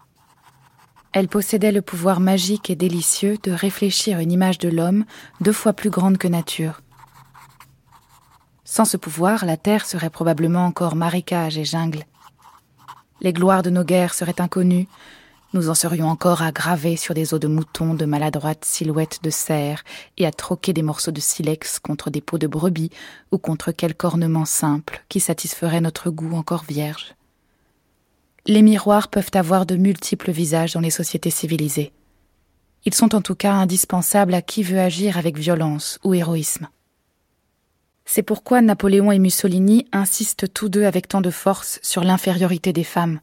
Elles possédaient le pouvoir magique et délicieux de réfléchir une image de l'homme deux fois plus grande que nature. Sans ce pouvoir, la terre serait probablement encore marécage et jungle. Les gloires de nos guerres seraient inconnues, nous en serions encore à graver sur des os de mouton de maladroites silhouettes de cerfs et à troquer des morceaux de silex contre des peaux de brebis ou contre quelque ornement simple qui satisferait notre goût encore vierge. Les miroirs peuvent avoir de multiples visages dans les sociétés civilisées. Ils sont en tout cas indispensables à qui veut agir avec violence ou héroïsme. C'est pourquoi Napoléon et Mussolini insistent tous deux avec tant de force sur l'infériorité des femmes,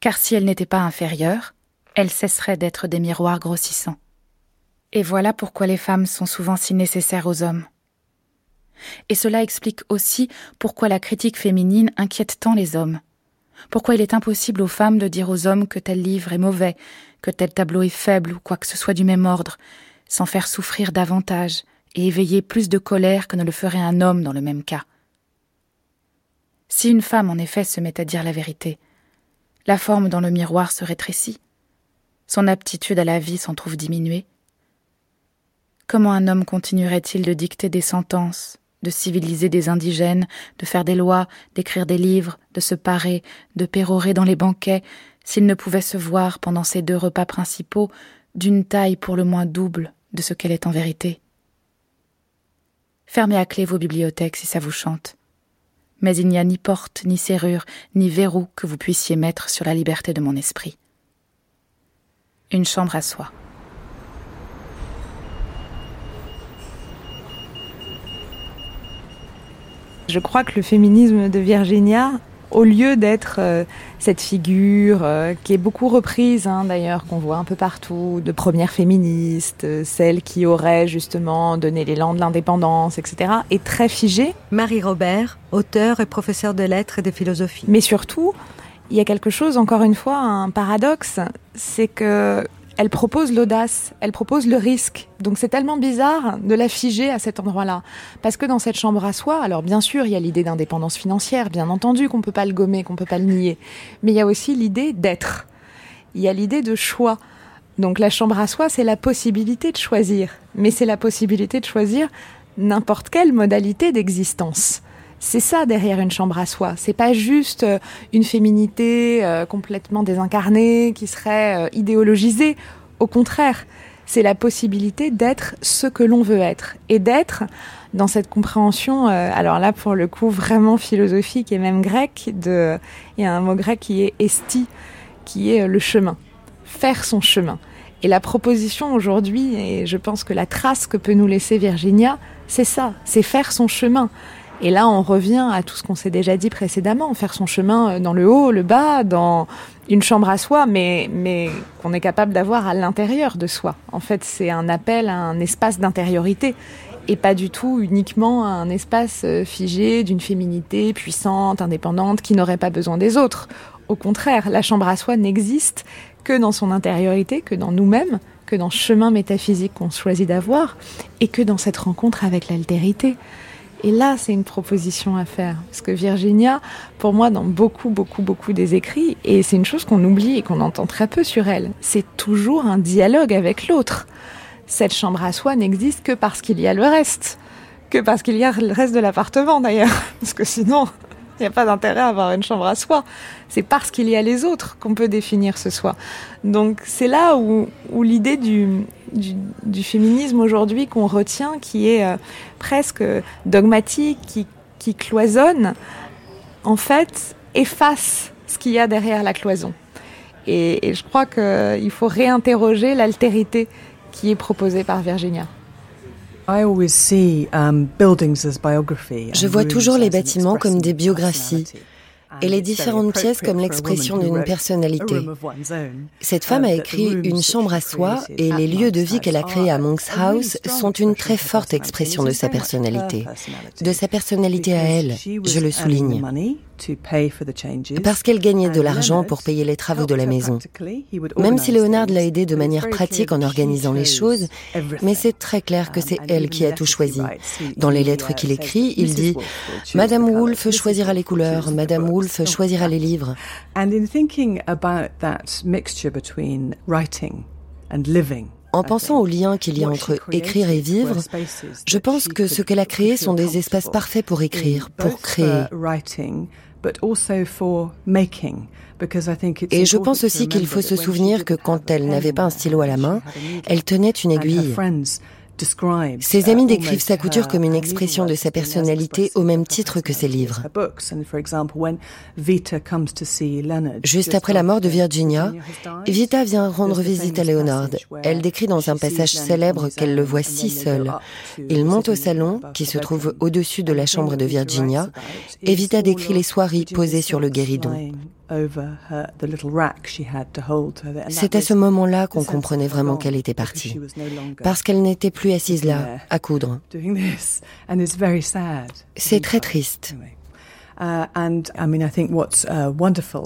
car si elles n'étaient pas inférieures, elles cesseraient d'être des miroirs grossissants. Et voilà pourquoi les femmes sont souvent si nécessaires aux hommes. Et cela explique aussi pourquoi la critique féminine inquiète tant les hommes, pourquoi il est impossible aux femmes de dire aux hommes que tel livre est mauvais, que tel tableau est faible ou quoi que ce soit du même ordre, sans faire souffrir davantage et éveiller plus de colère que ne le ferait un homme dans le même cas. Si une femme en effet se met à dire la vérité, la forme dans le miroir se rétrécit. Son aptitude à la vie s'en trouve diminuée. Comment un homme continuerait-il de dicter des sentences, de civiliser des indigènes, de faire des lois, d'écrire des livres, de se parer, de pérorer dans les banquets, s'il ne pouvait se voir pendant ces deux repas principaux d'une taille pour le moins double de ce qu'elle est en vérité? Fermez à clé vos bibliothèques si ça vous chante mais il n'y a ni porte, ni serrure, ni verrou que vous puissiez mettre sur la liberté de mon esprit. Une chambre à soi. Je crois que le féminisme de Virginia au lieu d'être euh, cette figure euh, qui est beaucoup reprise hein, d'ailleurs, qu'on voit un peu partout, de première féministe, euh, celle qui aurait justement donné l'élan de l'indépendance, etc., est très figée. Marie Robert, auteure et professeure de lettres et de philosophie. Mais surtout, il y a quelque chose, encore une fois, un paradoxe, c'est que elle propose l'audace, elle propose le risque. Donc c'est tellement bizarre de la figer à cet endroit-là. Parce que dans cette chambre à soi, alors bien sûr, il y a l'idée d'indépendance financière, bien entendu qu'on peut pas le gommer, qu'on peut pas le nier. Mais il y a aussi l'idée d'être. Il y a l'idée de choix. Donc la chambre à soi, c'est la possibilité de choisir. Mais c'est la possibilité de choisir n'importe quelle modalité d'existence. C'est ça derrière une chambre à soi. C'est pas juste euh, une féminité euh, complètement désincarnée qui serait euh, idéologisée. Au contraire, c'est la possibilité d'être ce que l'on veut être et d'être dans cette compréhension. alors là, pour le coup, vraiment philosophique et même grec. De, il y a un mot grec qui est esti, qui est le chemin, faire son chemin. Et la proposition aujourd'hui, et je pense que la trace que peut nous laisser Virginia, c'est ça, c'est faire son chemin Et là, on revient à tout ce qu'on s'est déjà dit précédemment, faire son chemin euh, dans le haut, le bas, dans une chambre à soi, mais, mais qu'on est capable d'avoir à l'intérieur de soi. En fait, c'est un appel à un espace d'intériorité et pas du tout uniquement à un espace euh, figé d'une féminité puissante, indépendante, qui n'aurait pas besoin des autres. Au contraire, la chambre à soi n'existe que dans son intériorité, que dans nous-mêmes, que dans ce chemin métaphysique qu'on choisit d'avoir, et que dans cette rencontre avec l'altérité. Et là, c'est une proposition à faire. Parce que Virginia, pour moi, dans beaucoup, beaucoup, beaucoup des écrits, et c'est une chose qu'on oublie et qu'on entend très peu sur elle, c'est toujours un dialogue avec l'autre. Cette chambre à soi n'existe que parce qu'il y a le reste. Que parce qu'il y a le reste de l'appartement d'ailleurs. (laughs) Parce que sinon, il n'y a pas d'intérêt à avoir une chambre à soi. C'est parce qu'il y a les autres qu'on peut définir ce soi. Donc c'est là où, l'idée du, du, féminisme aujourd'hui qu'on retient, qui est euh, presque dogmatique, qui, qui cloisonne, en fait, efface ce qu'il y a derrière la cloison. Et, et je crois qu'il faut réinterroger l'altérité qui est proposée par Virginia. Um, Je vois toujours les bâtiments comme des biographies et les différentes pièces comme l'expression d'une personnalité. Cette femme a écrit Une chambre à soi et les lieux de vie qu'elle a créés à Monk's House sont une très forte expression de sa personnalité. De sa personnalité à elle, je le souligne parce qu'elle gagnait de l'argent pour payer les travaux de la maison. Même si Leonard l'a aidé de manière pratique en organisant les choses, mais c'est très clair que c'est elle qui a tout choisi. Dans les lettres qu'il écrit, il dit Madame Woolf choisira les couleurs, Madame Woolf choisira les livres. En pensant au lien qu'il y a entre écrire et vivre, je pense que ce qu'elle a créé sont des espaces parfaits pour écrire, pour créer. Et je pense aussi qu'il faut se souvenir que quand elle n'avait pas un stylo à la main, elle tenait une aiguille. Ses amis décrivent sa couture comme une expression de sa personnalité au même titre que ses livres. Juste après la mort de Virginia, Vita vient rendre visite à Leonard. Elle décrit dans un passage célèbre qu'elle le voit si seul. Il monte au salon, qui se trouve au-dessus de la chambre de Virginia, et Vita décrit les soieries posées sur le guéridon. C'est à ce moment-là qu'on comprenait vraiment qu'elle était partie, parce qu'elle n'était plus assise là, à coudre. C'est très triste.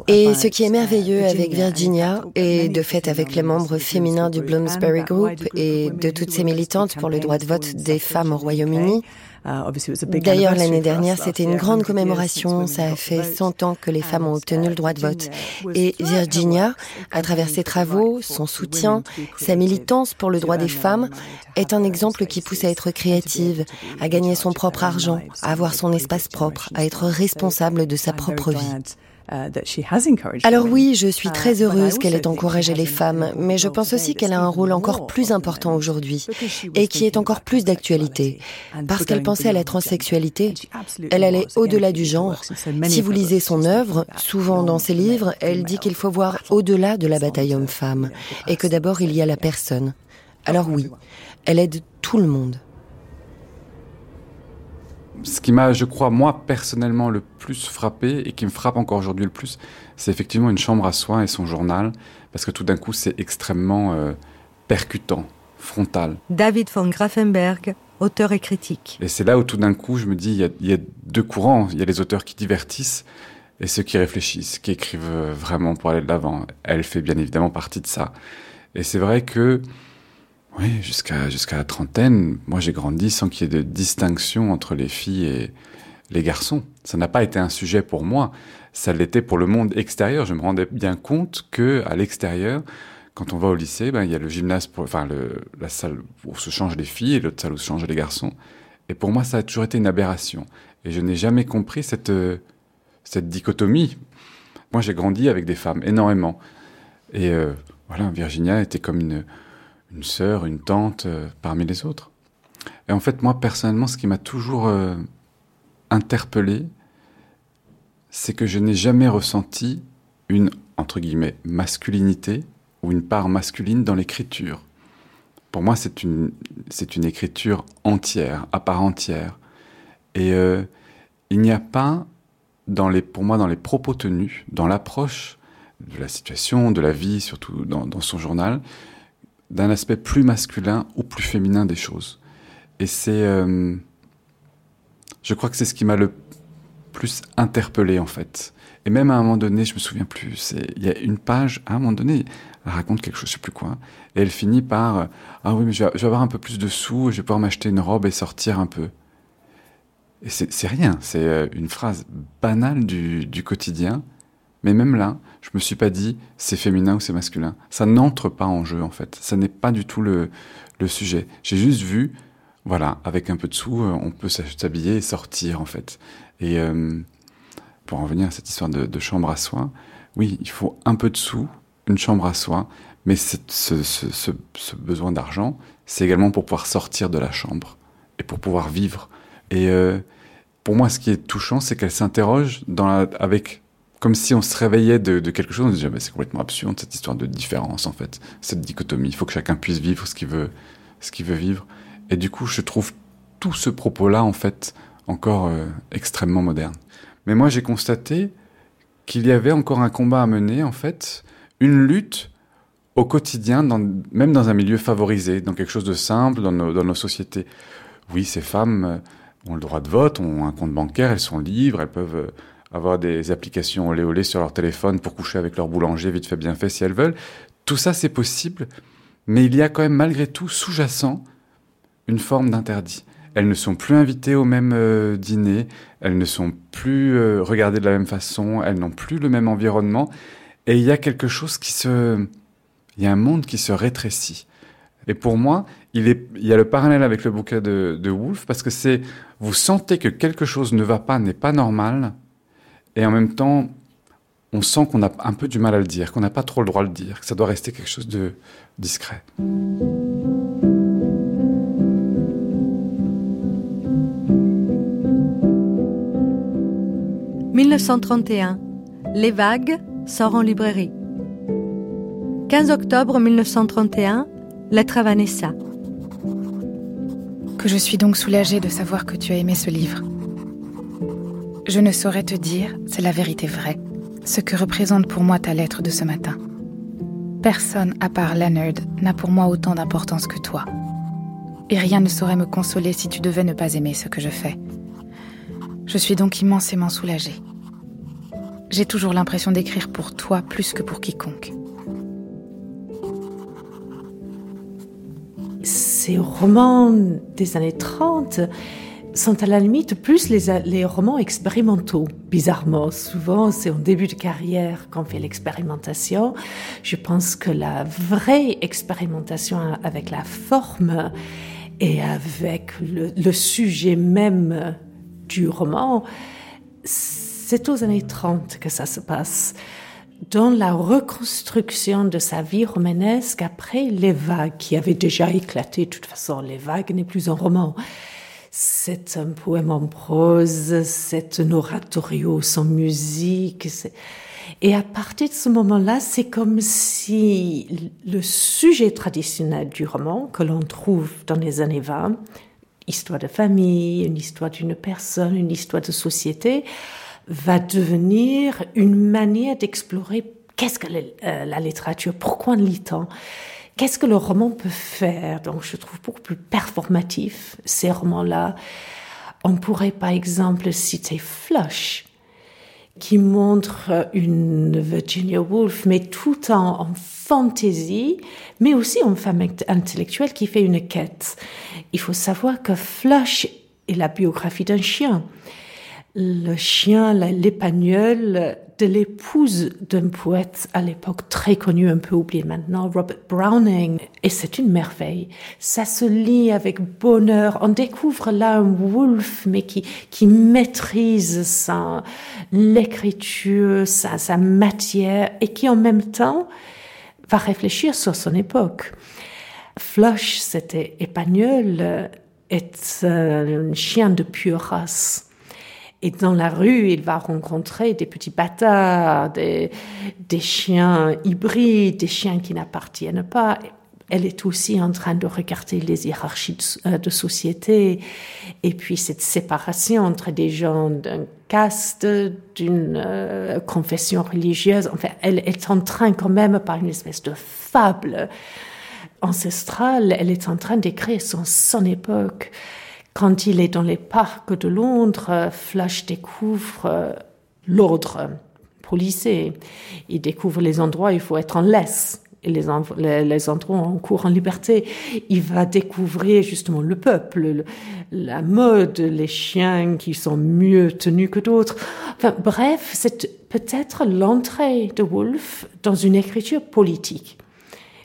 Et ce qui est merveilleux avec Virginia, et de fait avec les membres féminins du Bloomsbury Group et de toutes ces militantes pour le droit de vote des femmes au Royaume-Uni, Uh, D'ailleurs, l'année dernière, c'était une grande commémoration. Ça a fait 100 ans que les femmes ont obtenu le droit de vote. Et Virginia, à travers ses travaux, son soutien, sa militance pour le droit des femmes, est un exemple qui pousse à être créative, à gagner son propre argent, à avoir son espace propre, à être responsable de sa propre vie. Uh, Alors oui, je suis uh, très heureuse qu'elle ait encouragé les femmes, mais je pense aussi qu'elle a un rôle encore plus important aujourd'hui et qui est encore plus d'actualité, parce qu'elle pensait à la transsexualité. Elle allait au-delà du genre. Si vous lisez son œuvre, souvent dans ses livres, elle dit qu'il faut voir au-delà de la bataille homme-femme et que d'abord il y a la personne. Alors oui, elle aide tout le monde ce qui m'a, je crois, moi personnellement le plus frappé et qui me frappe encore aujourd'hui le plus, c'est effectivement une chambre à soi et son journal, parce que tout d'un coup c'est extrêmement euh, percutant, frontal. David von Grafenberg, auteur et critique. Et c'est là où tout d'un coup je me dis, il y, a, il y, a, deux courants, il y a les auteurs qui divertissent et ceux qui réfléchissent, qui écrivent vraiment pour aller de l'avant. Elle fait bien évidemment partie de ça. Et c'est vrai que oui, jusqu'à jusqu'à la trentaine, moi j'ai grandi sans qu'il y ait de distinction entre les filles et les garçons. Ça n'a pas été un sujet pour moi, ça l'était pour le monde extérieur. Je me rendais bien compte que à l'extérieur, quand on va au lycée, ben il y a le gymnase, pour, enfin le, la salle où se changent les filles et l'autre salle où se changent les garçons. Et pour moi, ça a toujours été une aberration. Et je n'ai jamais compris cette cette dichotomie. Moi, j'ai grandi avec des femmes énormément. Et euh, voilà, Virginia était comme une une sœur, une tante euh, parmi les autres. Et en fait, moi, personnellement, ce qui m'a toujours euh, interpellé, c'est que je n'ai jamais ressenti une, entre guillemets, masculinité ou une part masculine dans l'écriture. Pour moi, c'est une, c'est une écriture entière, à part entière. Et, euh, il n'y a pas, pour moi, dans les propos tenus, dans l'approche de la situation, de la vie, surtout dans son journal, d'un aspect plus masculin ou plus féminin des choses. Et c'est, euh, je crois que c'est ce qui m'a le plus interpellé en fait. Et même à un moment donné, je me souviens plus, il y a une page, à un moment donné, elle raconte quelque chose, je sais plus quoi, et elle finit par ah oui mais je vais, avoir un peu plus de sous, je vais pouvoir m'acheter une robe et sortir un peu. Et c'est rien, c'est euh, une phrase banale du quotidien, mais même là, je me suis pas dit c'est féminin ou c'est masculin. Ça n'entre pas en jeu en fait. Ça n'est pas du tout le, le sujet. J'ai juste vu, voilà, avec un peu de sous, euh, on peut s'habiller et sortir en fait. Et euh, pour en venir à cette histoire de, chambre à soi, oui, il faut un peu de sous, une chambre à soi, mais ce, besoin d'argent, c'est également pour pouvoir sortir de la chambre et pour pouvoir vivre. Et euh, pour moi, ce qui est touchant, c'est qu'elle s'interroge avec comme si on se réveillait de, quelque chose, on se disait, c'est complètement absurde cette histoire de différence, en fait, cette dichotomie. Il faut que chacun puisse vivre ce qu'il veut, ce veut vivre. Et du coup, je trouve tout ce propos-là, en fait, encore euh, extrêmement moderne. Mais moi, j'ai constaté qu'il y avait encore un combat à mener, en fait, une lutte au quotidien, même dans un milieu favorisé, dans quelque chose de simple, dans nos, dans nos sociétés. Oui, ces femmes euh, ont le droit de vote, ont un compte bancaire, elles sont libres, elles peuvent euh, avoir des applications olé olé sur leur téléphone pour coucher avec leur boulanger vite fait bien fait si elles veulent. Tout ça c'est possible, mais il y a quand même malgré tout sous-jacent une forme d'interdit. Elles ne sont plus invitées au même euh, dîner, elles ne sont plus euh, regardées de la même façon, elles n'ont plus le même environnement, et il y a quelque chose qui se... Il y a un monde qui se rétrécit. Et pour moi, il, y a le parallèle avec le bouquet de, de Woolf, parce que c'est, vous sentez que quelque chose ne va pas, n'est pas normal, et en même temps, on sent qu'on a un peu du mal à le dire, qu'on n'a pas trop le droit de le dire, que ça doit rester quelque chose de discret. « 1931. Les vagues sort en librairie. 15 octobre 1931. Lettre à Vanessa. Que je suis donc soulagée de savoir que tu as aimé ce livre. Je ne saurais te dire, c'est la vérité vraie, ce que représente pour moi ta lettre de ce matin. Personne, à part Leonard, n'a pour moi autant d'importance que toi. Et rien ne saurait me consoler si tu devais ne pas aimer ce que je fais. Je suis donc immensément soulagée. J'ai toujours l'impression d'écrire pour toi plus que pour quiconque. Ces romans des années 30 sont à la limite plus les, romans expérimentaux, bizarrement. Souvent, c'est en début de carrière qu'on fait l'expérimentation. Je pense que la vraie expérimentation avec la forme et avec le, le sujet même du roman, c'est aux années 30 que ça se passe. Dans la reconstruction de sa vie romanesque après les vagues qui avaient déjà éclaté, de toute façon, les vagues n'est plus un roman c'est un poème en prose, c'est un oratorio sans musique. Et à partir de ce moment-là, c'est comme si le sujet traditionnel du roman que l'on trouve dans les années 20, histoire de famille, une histoire d'une personne, une histoire de société, va devenir une manière d'explorer qu'est-ce que la, euh, littérature, pourquoi on lit tant Qu'est-ce que le roman peut faire? Donc, je trouve beaucoup plus performatif ces romans-là. On pourrait, par exemple, citer Flush, qui montre une Virginia Woolf, mais tout en, en fantaisie, mais aussi en femme intellectuelle qui fait une quête. Il faut savoir que Flush est la biographie d'un chien. Le chien, l'épagnol, de l'épouse d'un poète à l'époque très connu, un peu oublié maintenant, Robert Browning. Et c'est une merveille. Ça se lit avec bonheur. On découvre là un Wolfe, mais qui, qui maîtrise sa, l'écriture, sa, sa matière, et qui en même temps va réfléchir sur son époque. Flush, c'était épagnol, est un chien de pure race et dans la rue, il va rencontrer des petits bâtards, des, des chiens hybrides, des chiens qui n'appartiennent pas. elle est aussi en train de regarder les hiérarchies de, euh, société et puis cette séparation entre des gens d'un caste, d'une euh, confession religieuse. Enfin, elle est en train quand même, par une espèce de fable ancestrale, elle est en train d'écrire son, son époque. Quand il est dans les parcs de Londres, Flash découvre euh, l'ordre policier. Il découvre les endroits où il faut être en laisse et les, les, endroits en en liberté. Il va découvrir justement le peuple, la mode, les chiens qui sont mieux tenus que d'autres. Enfin, bref, c'est peut-être l'entrée de Woolf dans une écriture politique.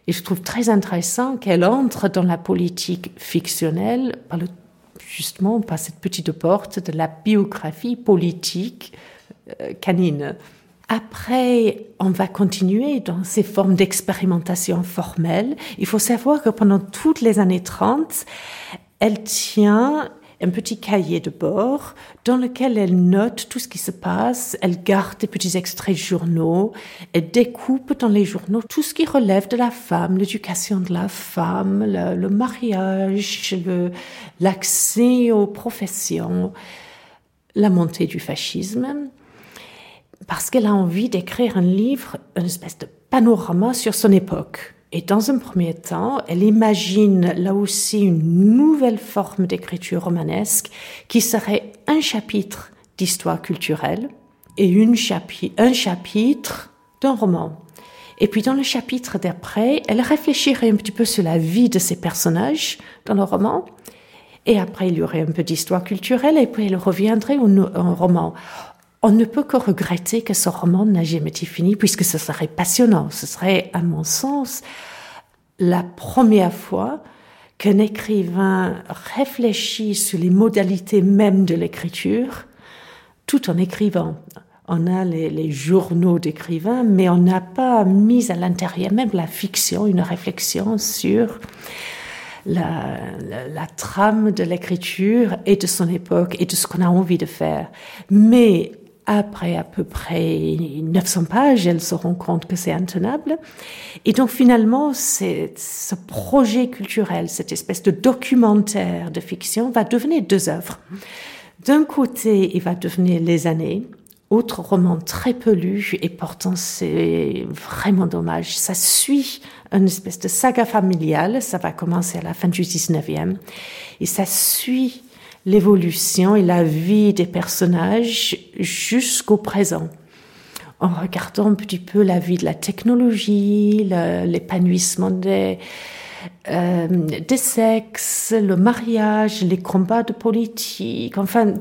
Et je trouve très intéressant qu'elle entre dans la politique fictionnelle par le, justement par cette petite porte de la biographie politique euh, canine. Après, on va continuer dans ces formes d'expérimentation formelle. Il faut savoir que pendant toutes les années 30, elle tient un petit cahier de bord dans lequel elle note tout ce qui se passe, elle garde des petits extraits de journaux, elle découpe dans les journaux tout ce qui relève de la femme, l'éducation de la femme, le, le mariage, l'accès aux professions, la montée du fascisme. Parce qu'elle a envie d'écrire un livre, une espèce de panorama sur son époque. Et dans un premier temps, elle imagine là aussi une nouvelle forme d'écriture romanesque qui serait un chapitre d'histoire culturelle et un chapitre d'un roman. Et puis dans le chapitre d'après, elle réfléchirait un petit peu sur la vie de ces personnages dans le roman. Et après, il y aurait un peu d'histoire culturelle et puis elle reviendrait au roman. On ne peut que regretter que ce roman n'a jamais été fini puisque ce serait passionnant. Ce serait, à mon sens, la première fois qu'un écrivain réfléchit sur les modalités mêmes de l'écriture tout en écrivant. On a les, journaux d'écrivains, mais on n'a pas mis à l'intérieur même la fiction une réflexion sur la, la trame de l'écriture et de son époque et de ce qu'on a envie de faire. Mais après à peu près 900 pages, elle se rend compte que c'est intenable. Et donc finalement, ce projet culturel, cette espèce de documentaire de fiction, va devenir deux œuvres. D'un côté, il va devenir Les années, autre roman très peu lu, et pourtant c'est vraiment dommage. Ça suit une espèce de saga familiale, ça va commencer à la fin du 19e, et ça suit l'évolution et la vie des personnages jusqu'au présent, en regardant un petit peu la vie de la technologie, l'épanouissement des, euh, des sexes, le mariage, les combats de politique, enfin,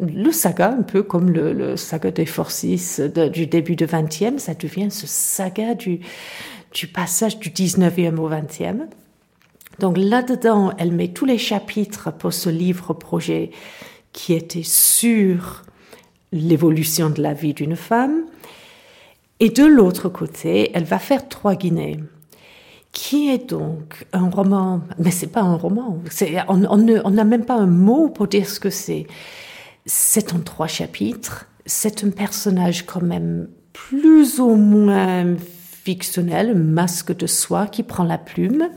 le saga, un peu comme le, saga des Forces du début du 20e, ça devient ce saga du, du passage du 19e au 20e. Donc là-dedans, elle met tous les chapitres pour ce livre-projet qui était sur l'évolution de la vie d'une femme. Et de l'autre côté, elle va faire Trois Guinées, qui est donc un roman, mais c'est pas un roman, on n'a même pas un mot pour dire ce que c'est. C'est en trois chapitres, c'est un personnage quand même plus ou moins fictionnel, un masque de soie qui prend la plume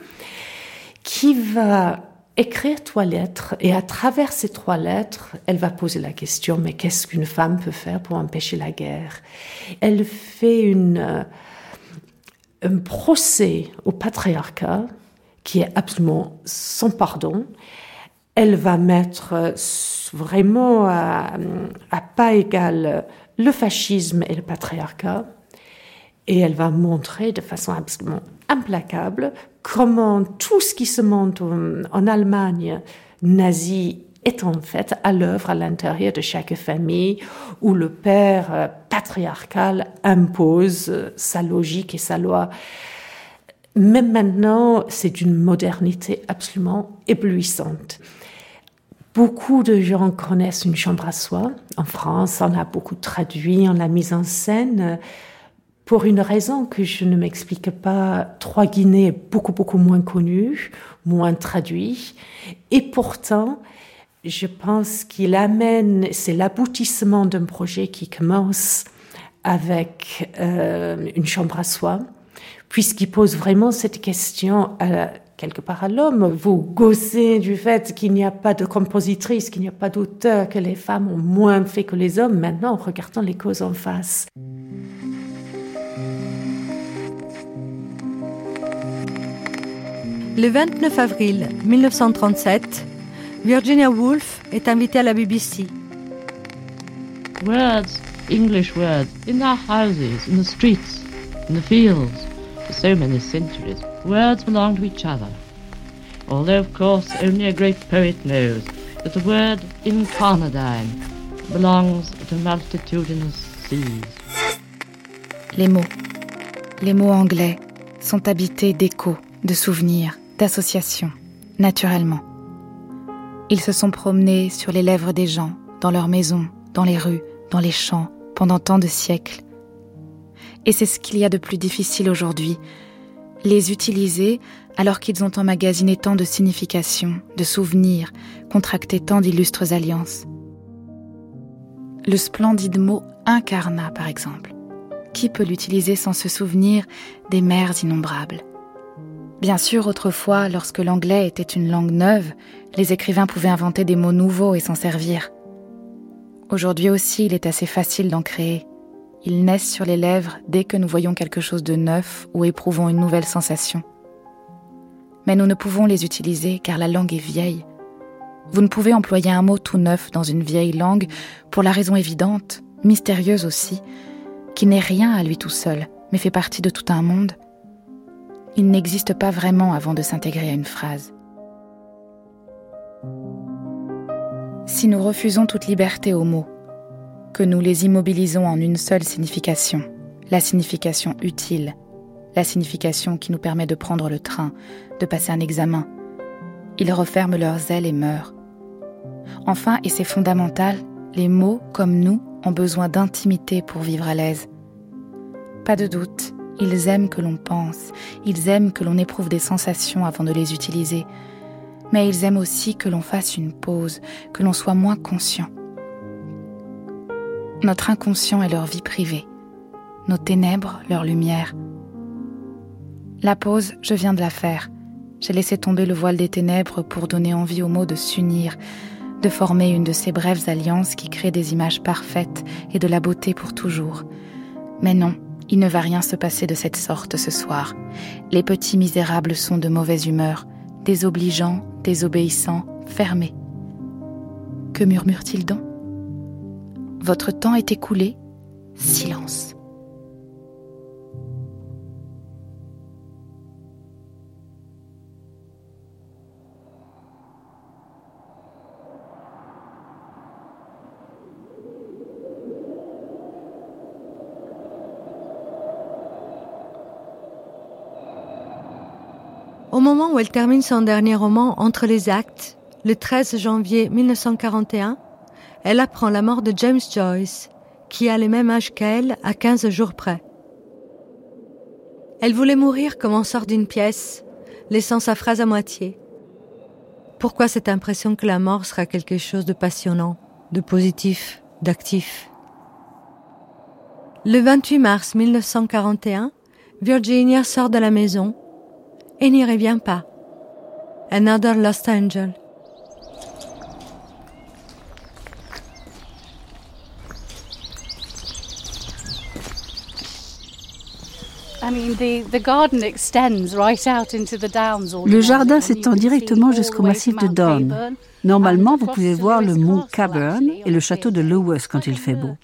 qui va écrire trois lettres et à travers ces trois lettres, elle va poser la question mais qu'est-ce qu'une femme peut faire pour empêcher la guerre? Elle fait une, euh, un procès au patriarcat qui est absolument sans pardon. Elle va mettre vraiment à, à pas égal le fascisme et le patriarcat et elle va montrer de façon absolument implacable comment tout ce qui se monte en Allemagne nazie est en fait à l'œuvre à l'intérieur de chaque famille où le père euh, patriarcal impose euh, sa logique et sa loi. Même maintenant, c'est d'une modernité absolument éblouissante. Beaucoup de gens connaissent une chambre à soi. En France, on a beaucoup traduit, on l'a mise en scène pour une raison que je ne m'explique pas, Trois Guinées est beaucoup, beaucoup moins connu, moins traduit. Et pourtant, je pense qu'il amène, c'est l'aboutissement d'un projet qui commence avec euh, une chambre à soi, puisqu'il pose vraiment cette question à, quelque part à l'homme. Vous gossez du fait qu'il n'y a pas de compositrice, qu'il n'y a pas d'auteur, que les femmes ont moins fait que les hommes. Maintenant, regardons les causes en face. Le 29 avril 1937, Virginia Woolf est invitée à la BBC. Words, English words, in our houses, in the streets, in the fields, for so many centuries. Words belong to each other. Although, of course, only a great poet knows that the word incarnadine belongs to multitudinous seas. Les mots, les mots anglais, sont habités d'échos, de souvenirs, d'associations, naturellement. Ils se sont promenés sur les lèvres des gens, dans leurs maisons, dans les rues, dans les champs, pendant tant de siècles. Et c'est ce qu'il y a de plus difficile aujourd'hui, les utiliser alors qu'ils ont emmagasiné tant de significations, de souvenirs, contracté tant d'illustres alliances. Le splendide mot incarna, par exemple. Qui peut l'utiliser sans se souvenir des mers innombrables? Bien sûr, autrefois, lorsque l'anglais était une langue neuve, les écrivains pouvaient inventer des mots nouveaux et s'en servir. Aujourd'hui aussi, il est assez facile d'en créer. Ils naissent sur les lèvres dès que nous voyons quelque chose de neuf ou éprouvons une nouvelle sensation. Mais nous ne pouvons les utiliser car la langue est vieille. Vous ne pouvez employer un mot tout neuf dans une vieille langue pour la raison évidente, mystérieuse aussi, qui n'est rien à lui tout seul, mais fait partie de tout un monde. Il n'existe pas vraiment avant de s'intégrer à une phrase. Si nous refusons toute liberté aux mots, que nous les immobilisons en une seule signification, la signification utile, la signification qui nous permet de prendre le train, de passer un examen. Ils referment leurs ailes et meurent. Enfin, et c'est fondamental, les mots, comme nous, ont besoin d'intimité pour vivre à l'aise. Pas de doute, ils aiment que l'on pense, ils aiment que l'on éprouve des sensations avant de les utiliser, mais ils aiment aussi que l'on fasse une pause, que l'on soit moins conscient. Notre inconscient est leur vie privée, nos ténèbres leur lumière. La pause, je viens de la faire. J'ai laissé tomber le voile des ténèbres pour donner envie aux mots de s'unir, de former une de ces brèves alliances qui créent des images parfaites et de la beauté pour toujours. Mais non, il ne va rien se passer de cette sorte ce soir. Les petits misérables sont de mauvaise humeur, désobligeants, désobéissants, fermés. Que murmure-t-il donc? Votre temps est écoulé. Silence. Au moment où elle termine son dernier roman Entre les actes, le 13 janvier 1941, elle apprend la mort de James Joyce, qui a le même âge qu'elle à 15 jours près. Elle voulait mourir comme on sort d'une pièce, laissant sa phrase à moitié. Pourquoi cette impression que la mort sera quelque chose de passionnant, de positif, d'actif? Le 28 mars 1941, Virginia sort de la maison et n'y revient pas. Another Lost Angel. Le jardin s'étend directement jusqu'au massif de Down. Normalement, vous pouvez voir le mont Caburn et le château de Lewis quand il fait beau.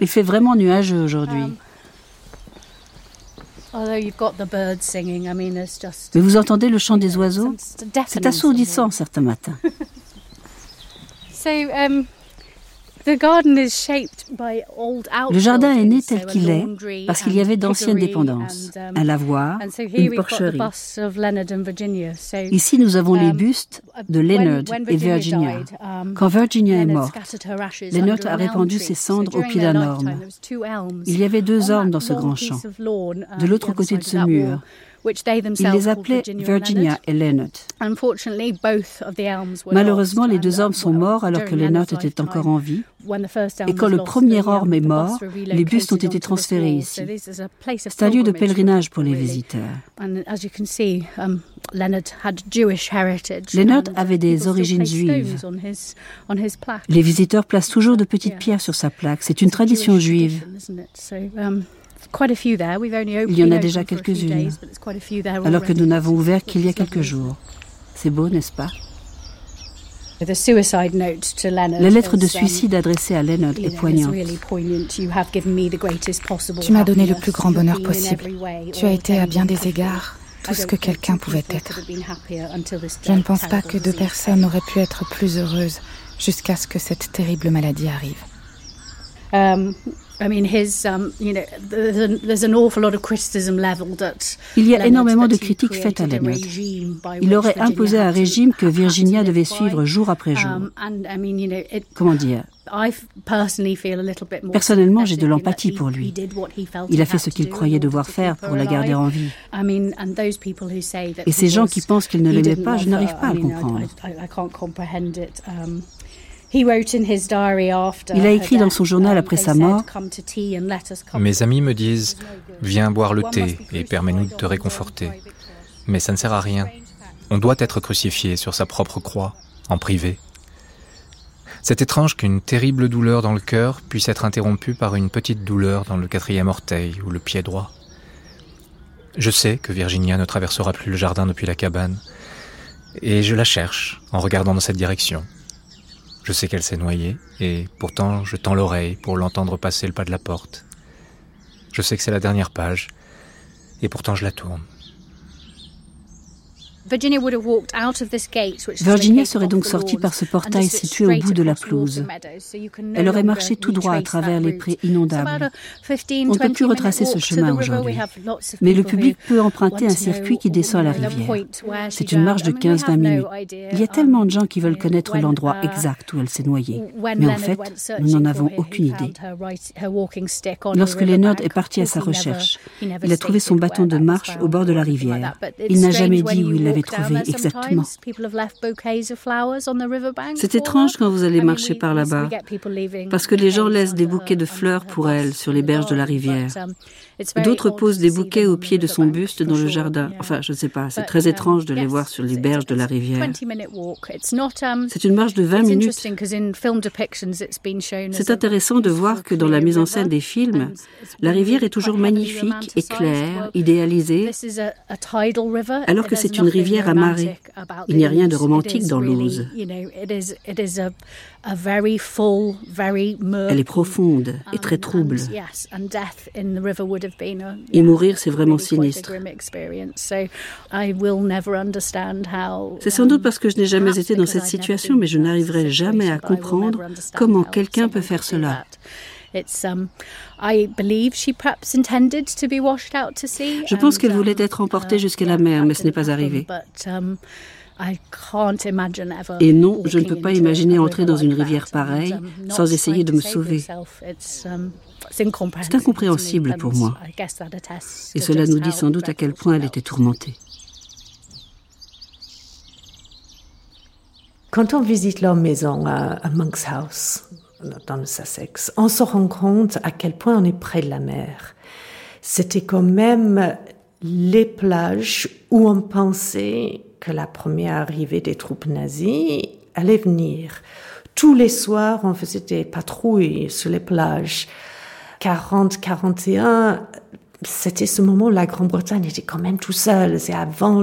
Il fait vraiment nuageux aujourd'hui. Mais vous entendez le chant des oiseaux C'est assourdissant certains matins. (laughs) Le jardin est né tel qu'il est parce qu'il y avait d'anciennes dépendances, um, un lavoir, une porcherie. Ici, nous avons les bustes de Leonard et Virginia. Um, Quand Virginia est morte, Leonard a répandu ses cendres au pied d'un orme. Il y avait deux ormes dans ce grand champ. De l'autre côté de ce mur, Ils les appelaient Virginia et Leonard. Malheureusement, les deux hommes sont morts alors que Leonard était encore en vie. Et quand le premier orme est mort, les bustes ont été transférés ici. C'est un lieu de pèlerinage pour les visiteurs. Leonard avait des origines juives. Les visiteurs placent toujours de petites pierres sur sa plaque. C'est une tradition juive. Il y en a déjà quelques-unes, alors que nous n'avons ouvert qu'il y a quelques jours. C'est beau, n'est-ce pas? La lettre de suicide adressée à Leonard est poignante. Tu m'as donné le plus grand bonheur possible. Tu as été à bien des égards tout ce que quelqu'un pouvait être. Je ne pense pas que deux personnes auraient pu être plus heureuses jusqu'à ce que cette terrible maladie arrive. Um, il y a énormément de critiques faites à Leonard. Il aurait imposé un régime que Virginia devait suivre jour après jour. Um, Comment dire? Personnellement, j'ai de l'empathie pour lui. Il a fait ce qu'il croyait devoir faire pour la garder en vie. Et ces gens qui pensent qu'il ne l'aimait pas, je n'arrive pas à le comprendre. Il a écrit dans son journal après sa mort Mes amis me disent Viens boire le thé et permets-nous de te réconforter. Mais ça ne sert à rien. On doit être crucifié sur sa propre croix, en privé. C'est étrange qu'une terrible douleur dans le cœur puisse être interrompue par une petite douleur dans le quatrième orteil ou le pied droit. Je sais que Virginia ne traversera plus le jardin depuis la cabane, et je la cherche en regardant dans cette direction. Je sais qu'elle s'est noyée, et pourtant je tends l'oreille pour l'entendre passer le pas de la porte. Je sais que c'est la dernière page, et pourtant je la tourne. Virginia serait donc sortie par ce portail situé au bout de la pelouse. Elle aurait marché tout droit à travers les prés inondables. On ne peut plus retracer ce chemin aujourd'hui. Mais le public peut emprunter un circuit qui descend à la rivière. C'est une marche de 15-20 minutes. Il y a tellement de gens qui veulent connaître l'endroit exact où elle s'est noyée. Mais en fait, nous n'en avons aucune idée. Lorsque Leonard est parti à sa recherche, il a trouvé son bâton de marche au bord de la rivière. Il n'a jamais dit où il l'avait trouvé exactement. C'est étrange quand vous allez marcher par là-bas, parce que les gens laissent des bouquets de fleurs pour elle sur les berges de la rivière. D'autres posent des bouquets au pied de son buste dans le jardin. Enfin, je ne sais pas, c'est très étrange de les voir sur les berges de la rivière. C'est une marche de 20 minutes. C'est intéressant de voir que dans la mise en scène des films, la rivière est toujours magnifique et claire, idéalisée, alors que c'est une rivière à marée. Il n'y a rien de romantique dans l'Ouse. Elle est profonde et très trouble. Et mourir, c'est vraiment sinistre. C'est sans doute parce que je n'ai jamais été dans cette situation, mais je n'arriverai jamais à comprendre comment quelqu'un peut faire cela. Je pense qu'elle voulait être emportée jusqu'à la mer, mais ce n'est pas arrivé. Et non, je ne peux pas imaginer entrer dans une rivière pareille um, sans essayer de me sauver. Um, c'est incompréhensible pour moi. Et cela nous dit sans doute à quel point elle était tourmentée. Quand on visite leur maison à, Monk's House, dans le Sussex, on se rend compte à quel point on est près de la mer. C'était quand même les plages où on pensait que la première arrivée des troupes nazies allait venir. Tous les soirs, on faisait des patrouilles sur les plages. 40-41, c'était ce moment où la Grande-Bretagne était quand même tout seul. C'est avant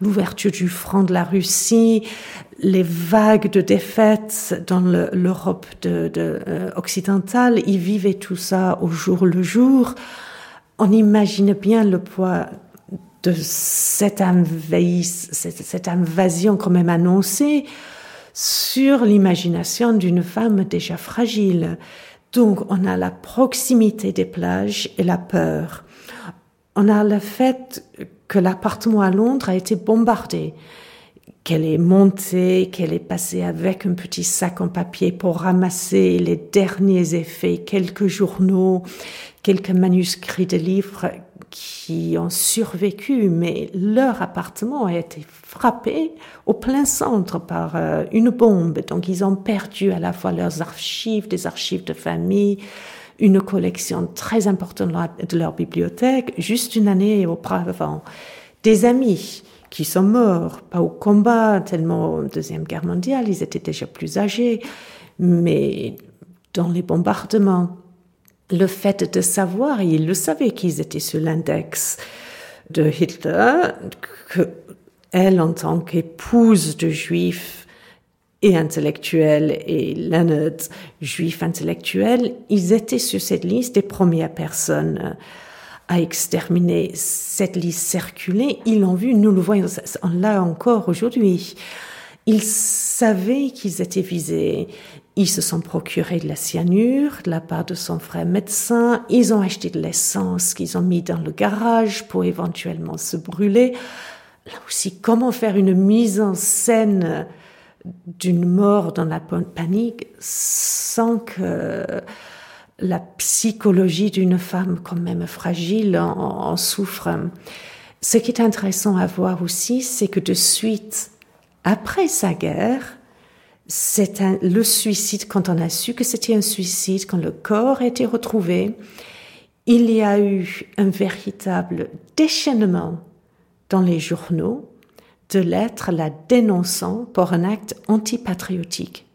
l'ouverture du front de la Russie, les vagues de défaites dans l'Europe euh, occidentale. Ils vivaient tout ça au jour le jour. On imagine bien le poids de cette, invasion quand même annoncée sur l'imagination d'une femme déjà fragile. Donc on a la proximité des plages et la peur. On a le fait que l'appartement à Londres a été bombardé, qu'elle est montée, qu'elle est passée avec un petit sac en papier pour ramasser les derniers effets, quelques journaux, quelques manuscrits de livres qui ont survécu, mais leur appartement a été frappé au plein centre par euh, une bombe. Donc ils ont perdu à la fois leurs archives, des archives de famille, une collection très importante de leur bibliothèque, juste une année auparavant. Des amis qui sont morts, pas au combat, tellement en Deuxième Guerre mondiale, ils étaient déjà plus âgés, mais dans les bombardements le fait de savoir, et il le savait qu'ils étaient sur l'index de Hitler, que elle, en tant qu'épouse de juifs et intellectuels, et Leonard, juif intellectuel, ils étaient sur cette liste des premières personnes à exterminer. Cette liste circulait, ils l'ont vu, nous le voyons là encore aujourd'hui. Ils savaient qu'ils étaient visés. Ils se sont procurés de la cyanure de la part de son frère médecin. Ils ont acheté de l'essence qu'ils ont mis dans le garage pour éventuellement se brûler. Là aussi, comment faire une mise en scène d'une mort dans la panique sans que la psychologie d'une femme quand même fragile en, en souffre? Ce qui est intéressant à voir aussi, c'est que de suite, après sa guerre, c'est le suicide, quand on a su que c'était un suicide, quand le corps a été retrouvé, il y a eu un véritable déchaînement dans les journaux de lettres la dénonçant pour un acte antipatriotique.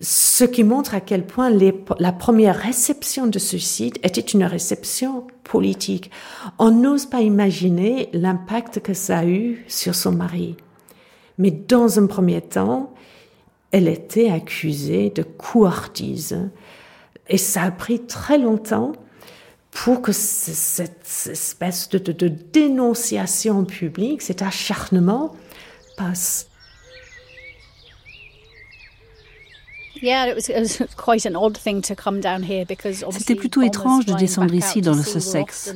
Ce qui montre à quel point la première réception de suicide était une réception politique. On n'ose pas imaginer l'impact que ça a eu sur son mari. Mais dans un premier temps, elle était accusée de couardise. Et ça a pris très longtemps pour que cette espèce de, de dénonciation publique, cet acharnement passe. C'était plutôt étrange de descendre ici dans le Sussex,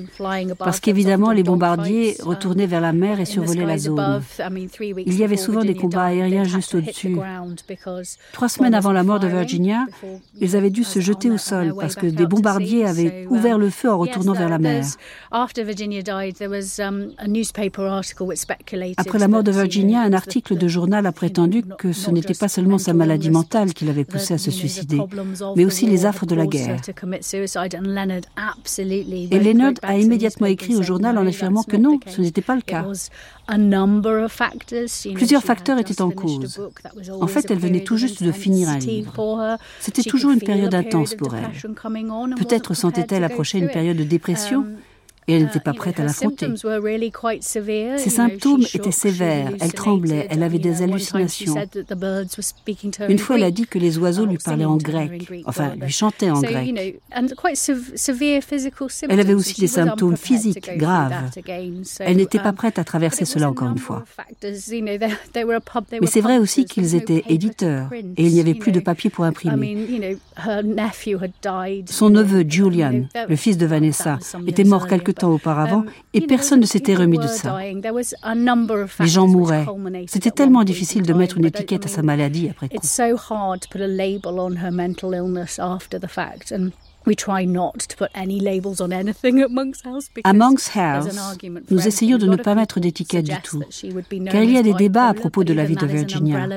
parce qu'évidemment les bombardiers retournaient vers la mer et survolaient la zone. Il y avait souvent des combats aériens juste au-dessus. Trois semaines avant la mort de Virginia, ils avaient dû se jeter au sol parce que des bombardiers avaient ouvert le feu en retournant vers la mer. Après la mort de Virginia, un article de journal a prétendu que ce n'était pas seulement sa maladie mentale qui l'avait poussé à se suicider, mais aussi les affres de la guerre. Et Leonard a immédiatement écrit au journal en affirmant que non, ce n'était pas le cas. Plusieurs facteurs étaient en cause. En fait, elle venait tout juste de finir un livre. C'était toujours une période intense pour elle. Peut-être sentait-elle approcher une période de dépression et elle n'était pas prête à l'affronter. Ses symptômes étaient sévères, elle tremblait, elle avait des hallucinations. Une fois, elle a dit que les oiseaux lui parlaient en grec, enfin, lui chantaient en grec. Elle avait aussi des symptômes physiques graves. Elle n'était pas prête à traverser cela encore une fois. Mais c'est vrai aussi qu'ils étaient éditeurs et il n'y avait plus de papier pour imprimer. Son neveu Julian, le fils de Vanessa, était mort quelque temps auparavant um, et personne ne s'était remis de ça. Les gens mouraient. C'était tellement difficile de mettre une étiquette à sa maladie après coup. À (laughs) Monk's House, nous essayons de ne pas mettre d'étiquette du tout, car il y a des débats à propos de la vie de Virginia.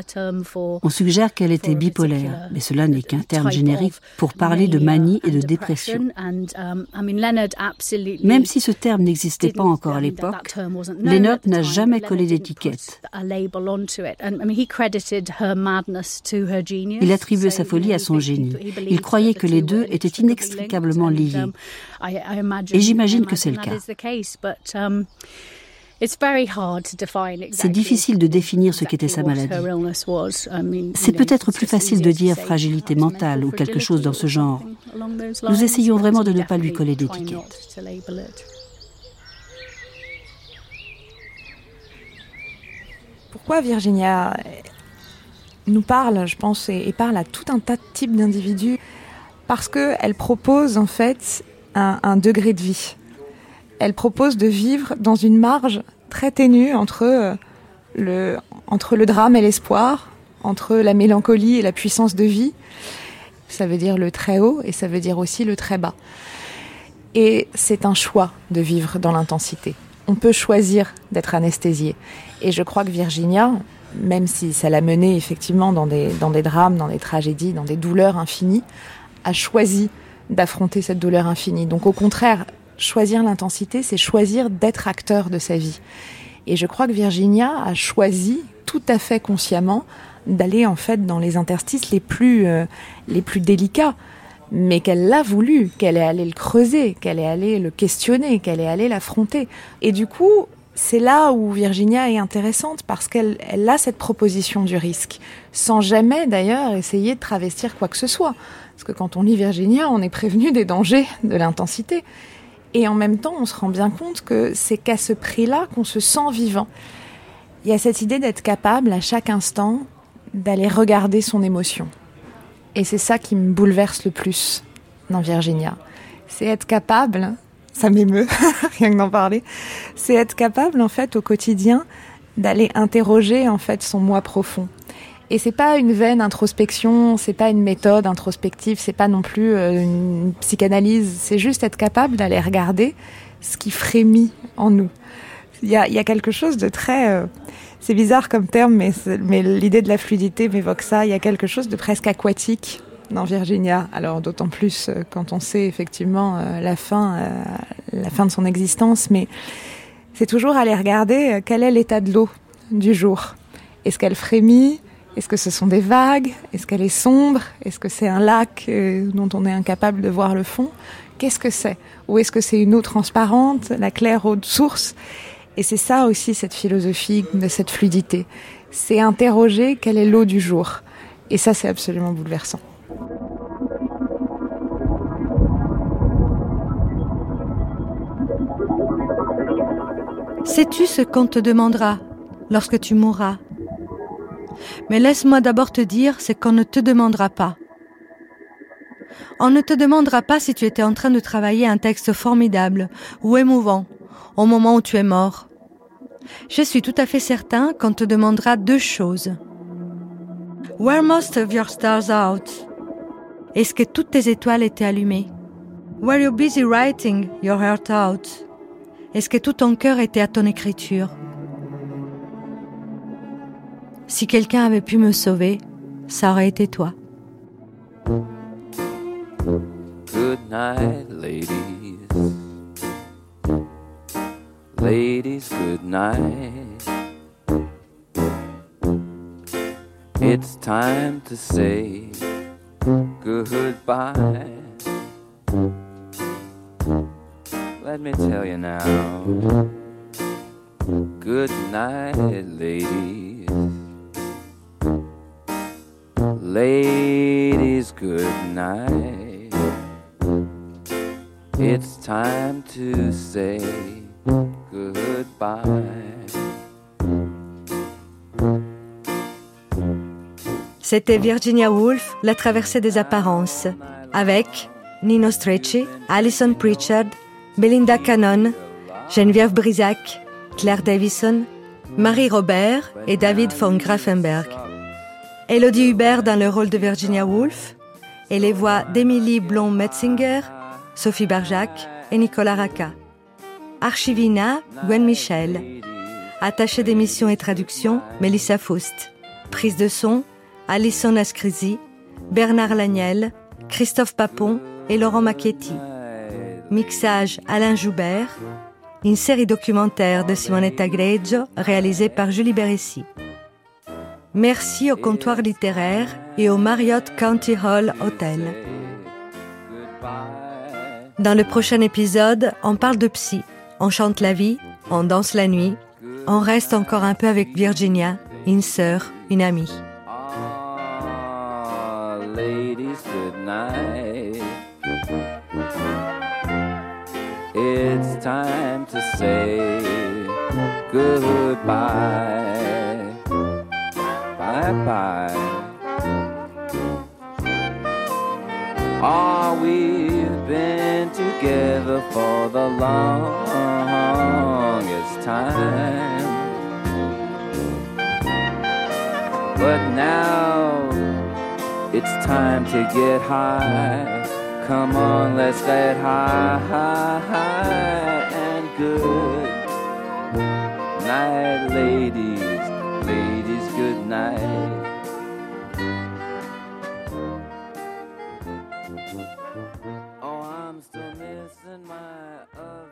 On suggère qu'elle était bipolaire, mais cela n'est qu'un terme générique pour parler de manie et de dépression. Um, Même si ce terme n'existait pas encore à l'époque, Leonard n'a jamais collé d'étiquette. Il attribuait sa folie à son génie. Il croyait que les deux étaient inexplicables inextricablement liés. Um, Et j'imagine que c'est le cas. Um, c'est difficile de définir ce qu'était sa maladie. C'est peut-être plus facile de dire fragilité mentale ou quelque chose dans ce genre. Nous essayons vraiment de ne pas lui coller d'étiquette. Pourquoi Virginia nous parle, je pense, et parle à tout un tas de types d'individus parce qu'elle propose en fait un, degré de vie. Elle propose de vivre dans une marge très ténue entre euh, le, entre le drame et l'espoir, entre la mélancolie et la puissance de vie. Ça veut dire le très haut et ça veut dire aussi le très bas. Et c'est un choix de vivre dans l'intensité. On peut choisir d'être anesthésié. Et je crois que Virginia, même si ça l'a menée effectivement dans des, dans des drames, dans des tragédies, dans des douleurs infinies, a choisi d'affronter cette douleur infinie. Donc au contraire, choisir l'intensité, c'est choisir d'être acteur de sa vie. Et je crois que Virginia a choisi tout à fait consciemment d'aller en fait dans les interstices les plus, euh, les plus délicats mais qu'elle l'a voulu, qu'elle est allée le creuser, qu'elle est allée le questionner, qu'elle est allée l'affronter. Et du coup, c'est là où Virginia est intéressante parce qu'elle elle a cette proposition du risque, sans jamais d'ailleurs essayer de travestir quoi que ce soit. Parce que quand on lit Virginia, on est prévenu des dangers de l'intensité. Et en même temps, on se rend bien compte que c'est qu'à ce prix-là qu'on se sent vivant. Il y a cette idée d'être capable à chaque instant d'aller regarder son émotion, et c'est ça qui me bouleverse le plus dans Virginia. C'est être capable, ça m'émeut, (laughs) rien que d'en parler, c'est être capable en fait au quotidien d'aller interroger en fait son moi profond. Et c'est pas une vaine introspection, c'est pas une méthode introspective, c'est pas non plus euh, une psychanalyse, c'est juste être capable d'aller regarder ce qui frémit en nous. Il y a, quelque chose de très euh, c'est bizarre comme terme, mais, mais l'idée de la fluidité m'évoque ça. Il y a quelque chose de presque aquatique dans Virginia. Alors d'autant plus euh, quand on sait effectivement la fin, la fin de son existence, mais c'est toujours aller regarder quel est l'état de l'eau du jour. Est-ce qu'elle frémit Est-ce que ce sont des vagues? Est-ce qu'elle est sombre? Est-ce que c'est un lac dont on est incapable de voir le fond? Qu'est-ce que c'est? Ou est-ce que c'est une eau transparente, la claire eau de source? Et c'est ça aussi cette philosophie de cette fluidité. C'est interroger quelle est l'eau du jour. Et ça, c'est absolument bouleversant. Sais-tu ce qu'on te demandera lorsque tu mourras? Mais laisse-moi d'abord te dire ce qu'on ne te demandera pas. On ne te demandera pas si tu étais en train de travailler un texte formidable ou émouvant au moment où tu es mort. Je suis tout à fait certain qu'on te demandera deux choses. Were most of your stars out? Est-ce que toutes tes étoiles étaient allumées? Were you busy writing your heart out? Est-ce que tout ton cœur était à ton écriture? Si quelqu'un avait pu me sauver, ça aurait été toi. Good night, ladies. Ladies, good night. It's time to say goodbye. Let me tell you now. Good night, ladies. Ladies, good night. It's time to say C'était Virginia Woolf, La traversée des apparences, avec Nino Strecci, Alison Pritchard, Belinda Cannon, Geneviève Brisac, Claire Davison, Marie Robert et David von Grafenberg. Elodie Hubert dans le rôle de Virginia Woolf et les voix d'Emilie Blom-Metzinger, Sophie Barjac et Nicolas Racca. Archivina, Gwen Michel. Attaché d'émission et traduction, Melissa Faust. Prise de son, Alison Ascrisi, Bernard Lagnel, Christophe Papon et Laurent Macchetti. Mixage Alain Joubert. Une série documentaire de Simonetta Greggio réalisée par Julie Beressi. Merci au comptoir littéraire et au Marriott County Hall Hotel. Dans le prochain épisode, on parle de psy. On chante la vie, on danse la nuit, on reste encore un peu avec Virginia, une sœur, une amie. It's time to say goodbye. Bye. Oh, ah, we've been together for the longest time. But now it's time to get high. Come on, let's get high, high, high and good night, lady night. Oh, I'm still missing my. Uh